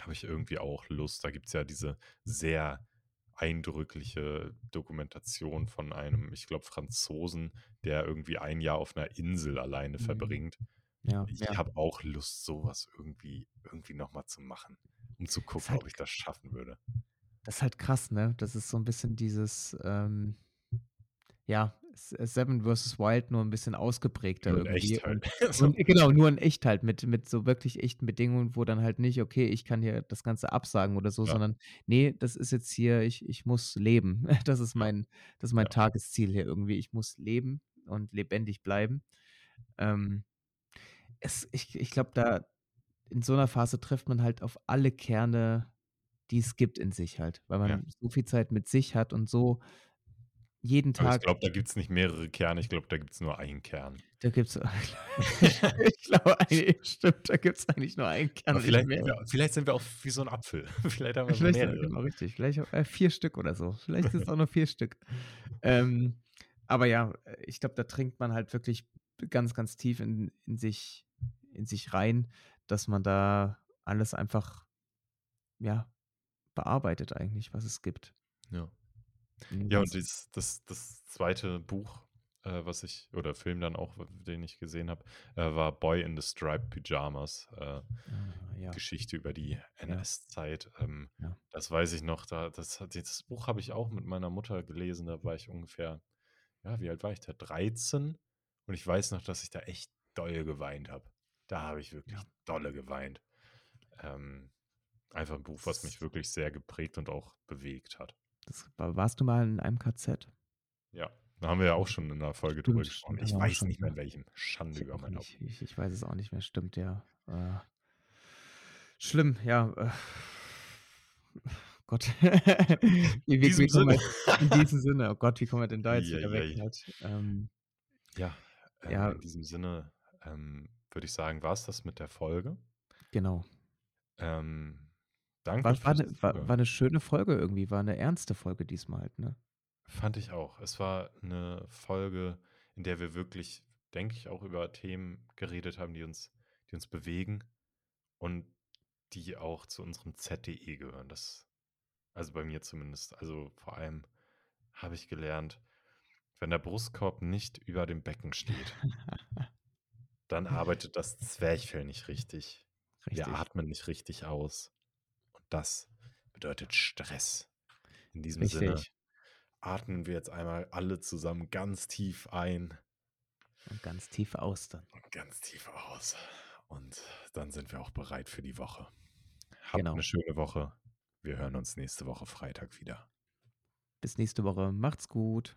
habe ich irgendwie auch Lust. Da gibt's ja diese sehr eindrückliche Dokumentation von einem, ich glaube, Franzosen, der irgendwie 1 Jahr auf 'ner Insel alleine Mhm. verbringt. Ja, Ich ja. habe auch Lust, so was irgendwie irgendwie noch mal zu machen, um zu gucken, halt ob ich das schaffen würde. Das ist halt krass, ne? Das ist so 'n bisschen dieses, ähm ja, S Seven vs. Wild nur 'n bisschen ausgeprägter Nur irgendwie echt halt. und und genau, nur in echt halt mit mit so wirklich echten Bedingungen, wo dann halt nicht: „Okay, ich kann hier das Ganze absagen oder so“, Ja. sondern: „Ne, das ist jetzt hier ich ich muss leben. Das ist mein das ist mein Ja. Tagesziel hier irgendwie. Ich muss leben und lebendig bleiben.“ Ähm, es ich ich glaube, da in so 'ner Phase trifft man halt auf alle Kerne, die es gibt in sich halt, weil Ja. man so viel Zeit mit sich hat und so jeden Aber ich Tag glaube, da gibt's nicht mehrere Kerne. Ich glaube, da gibt's nur 1 Kern. Da gibt's ich ich glaube, stimmt, da gibt's eigentlich nur 1 Kern vielleicht sind wir vielleicht sind wir auch wie so 'n Apfel. Vielleicht haben wir Vielleicht ja, mehrere. genau, richtig. Vielleicht auch, äh, 4 Stück oder so. Vielleicht sind's auch nur 4 Stück. Ähm, aber ja, äh, ich glaube, da dringt man halt wirklich ganz, ganz tief in in sich in sich rein, dass man da alles einfach, ja, bearbeitet eigentlich, was es gibt. Ja. Ja, und dies das das 2. Buch, äh, was ich oder Film dann auch, den ich gesehen habe, äh, war „Boy in the Striped Pyjamas“, äh, Ah, ja. Geschichte über die. NS-Zeit. Ähm, Ja. das weiß ich noch, da das dieses Buch habe ich auch mit meiner Mutter gelesen, da war ich ungefähr ja, wie alt war ich da? 13 und ich weiß noch, dass ich da echt doll geweint habe. Da habe ich wirklich Ja. dolle geweint. Ähm, einfach 'n Buch, was mich wirklich sehr geprägt und auch bewegt hat. Das wa warst du mal in einem KZ? Ja, da haben wir ja auch schon in 'ner Folge drüber Stimmt, gesprochen. stimmt, haben Ich weiß schon, nicht mehr in welchem. Schande über mein Haupt. Ich ich weiß es auch nicht mehr. Stimmt, ja. Äh, schlimm, ja, äh. Gott. In Wie wie diesem wie wir in diesem Sinne, oh Gott, wie kommen wir denn da jetzt wieder ei, weg ei. halt? Ähm Ja, ähm, Ja. in diesem Sinne, ähm, würde ich sagen, war's das mit der Folge. Genau. Ähm, danke War war fürs 'ne war war Zuhören. 'ne schöne Folge irgendwie, war 'ne ernste Folge diesmal halt, ne? Fand ich auch. Es war 'ne Folge, in der wir wirklich, denke ich, auch über Themen geredet haben, die uns die uns bewegen und die auch zu unserem ZDE gehören. Das also, bei mir zumindest. Also, vor allem habe ich gelernt, wenn der Brustkorb nicht über dem Becken steht dann arbeitet das Zwerchfell nicht richtig. Wir Richtig. atmen nicht richtig aus. Und das bedeutet Stress. In diesem Sinne Richtig. atmen wir jetzt einmal alle zusammen ganz tief ein Und ganz tief aus dann. und ganz tief aus. Und dann sind wir auch bereit für die Woche. Habt Genau. schöne Woche. Wir hören uns nächste Woche Freitag wieder. Bis nächste Woche. Macht's gut.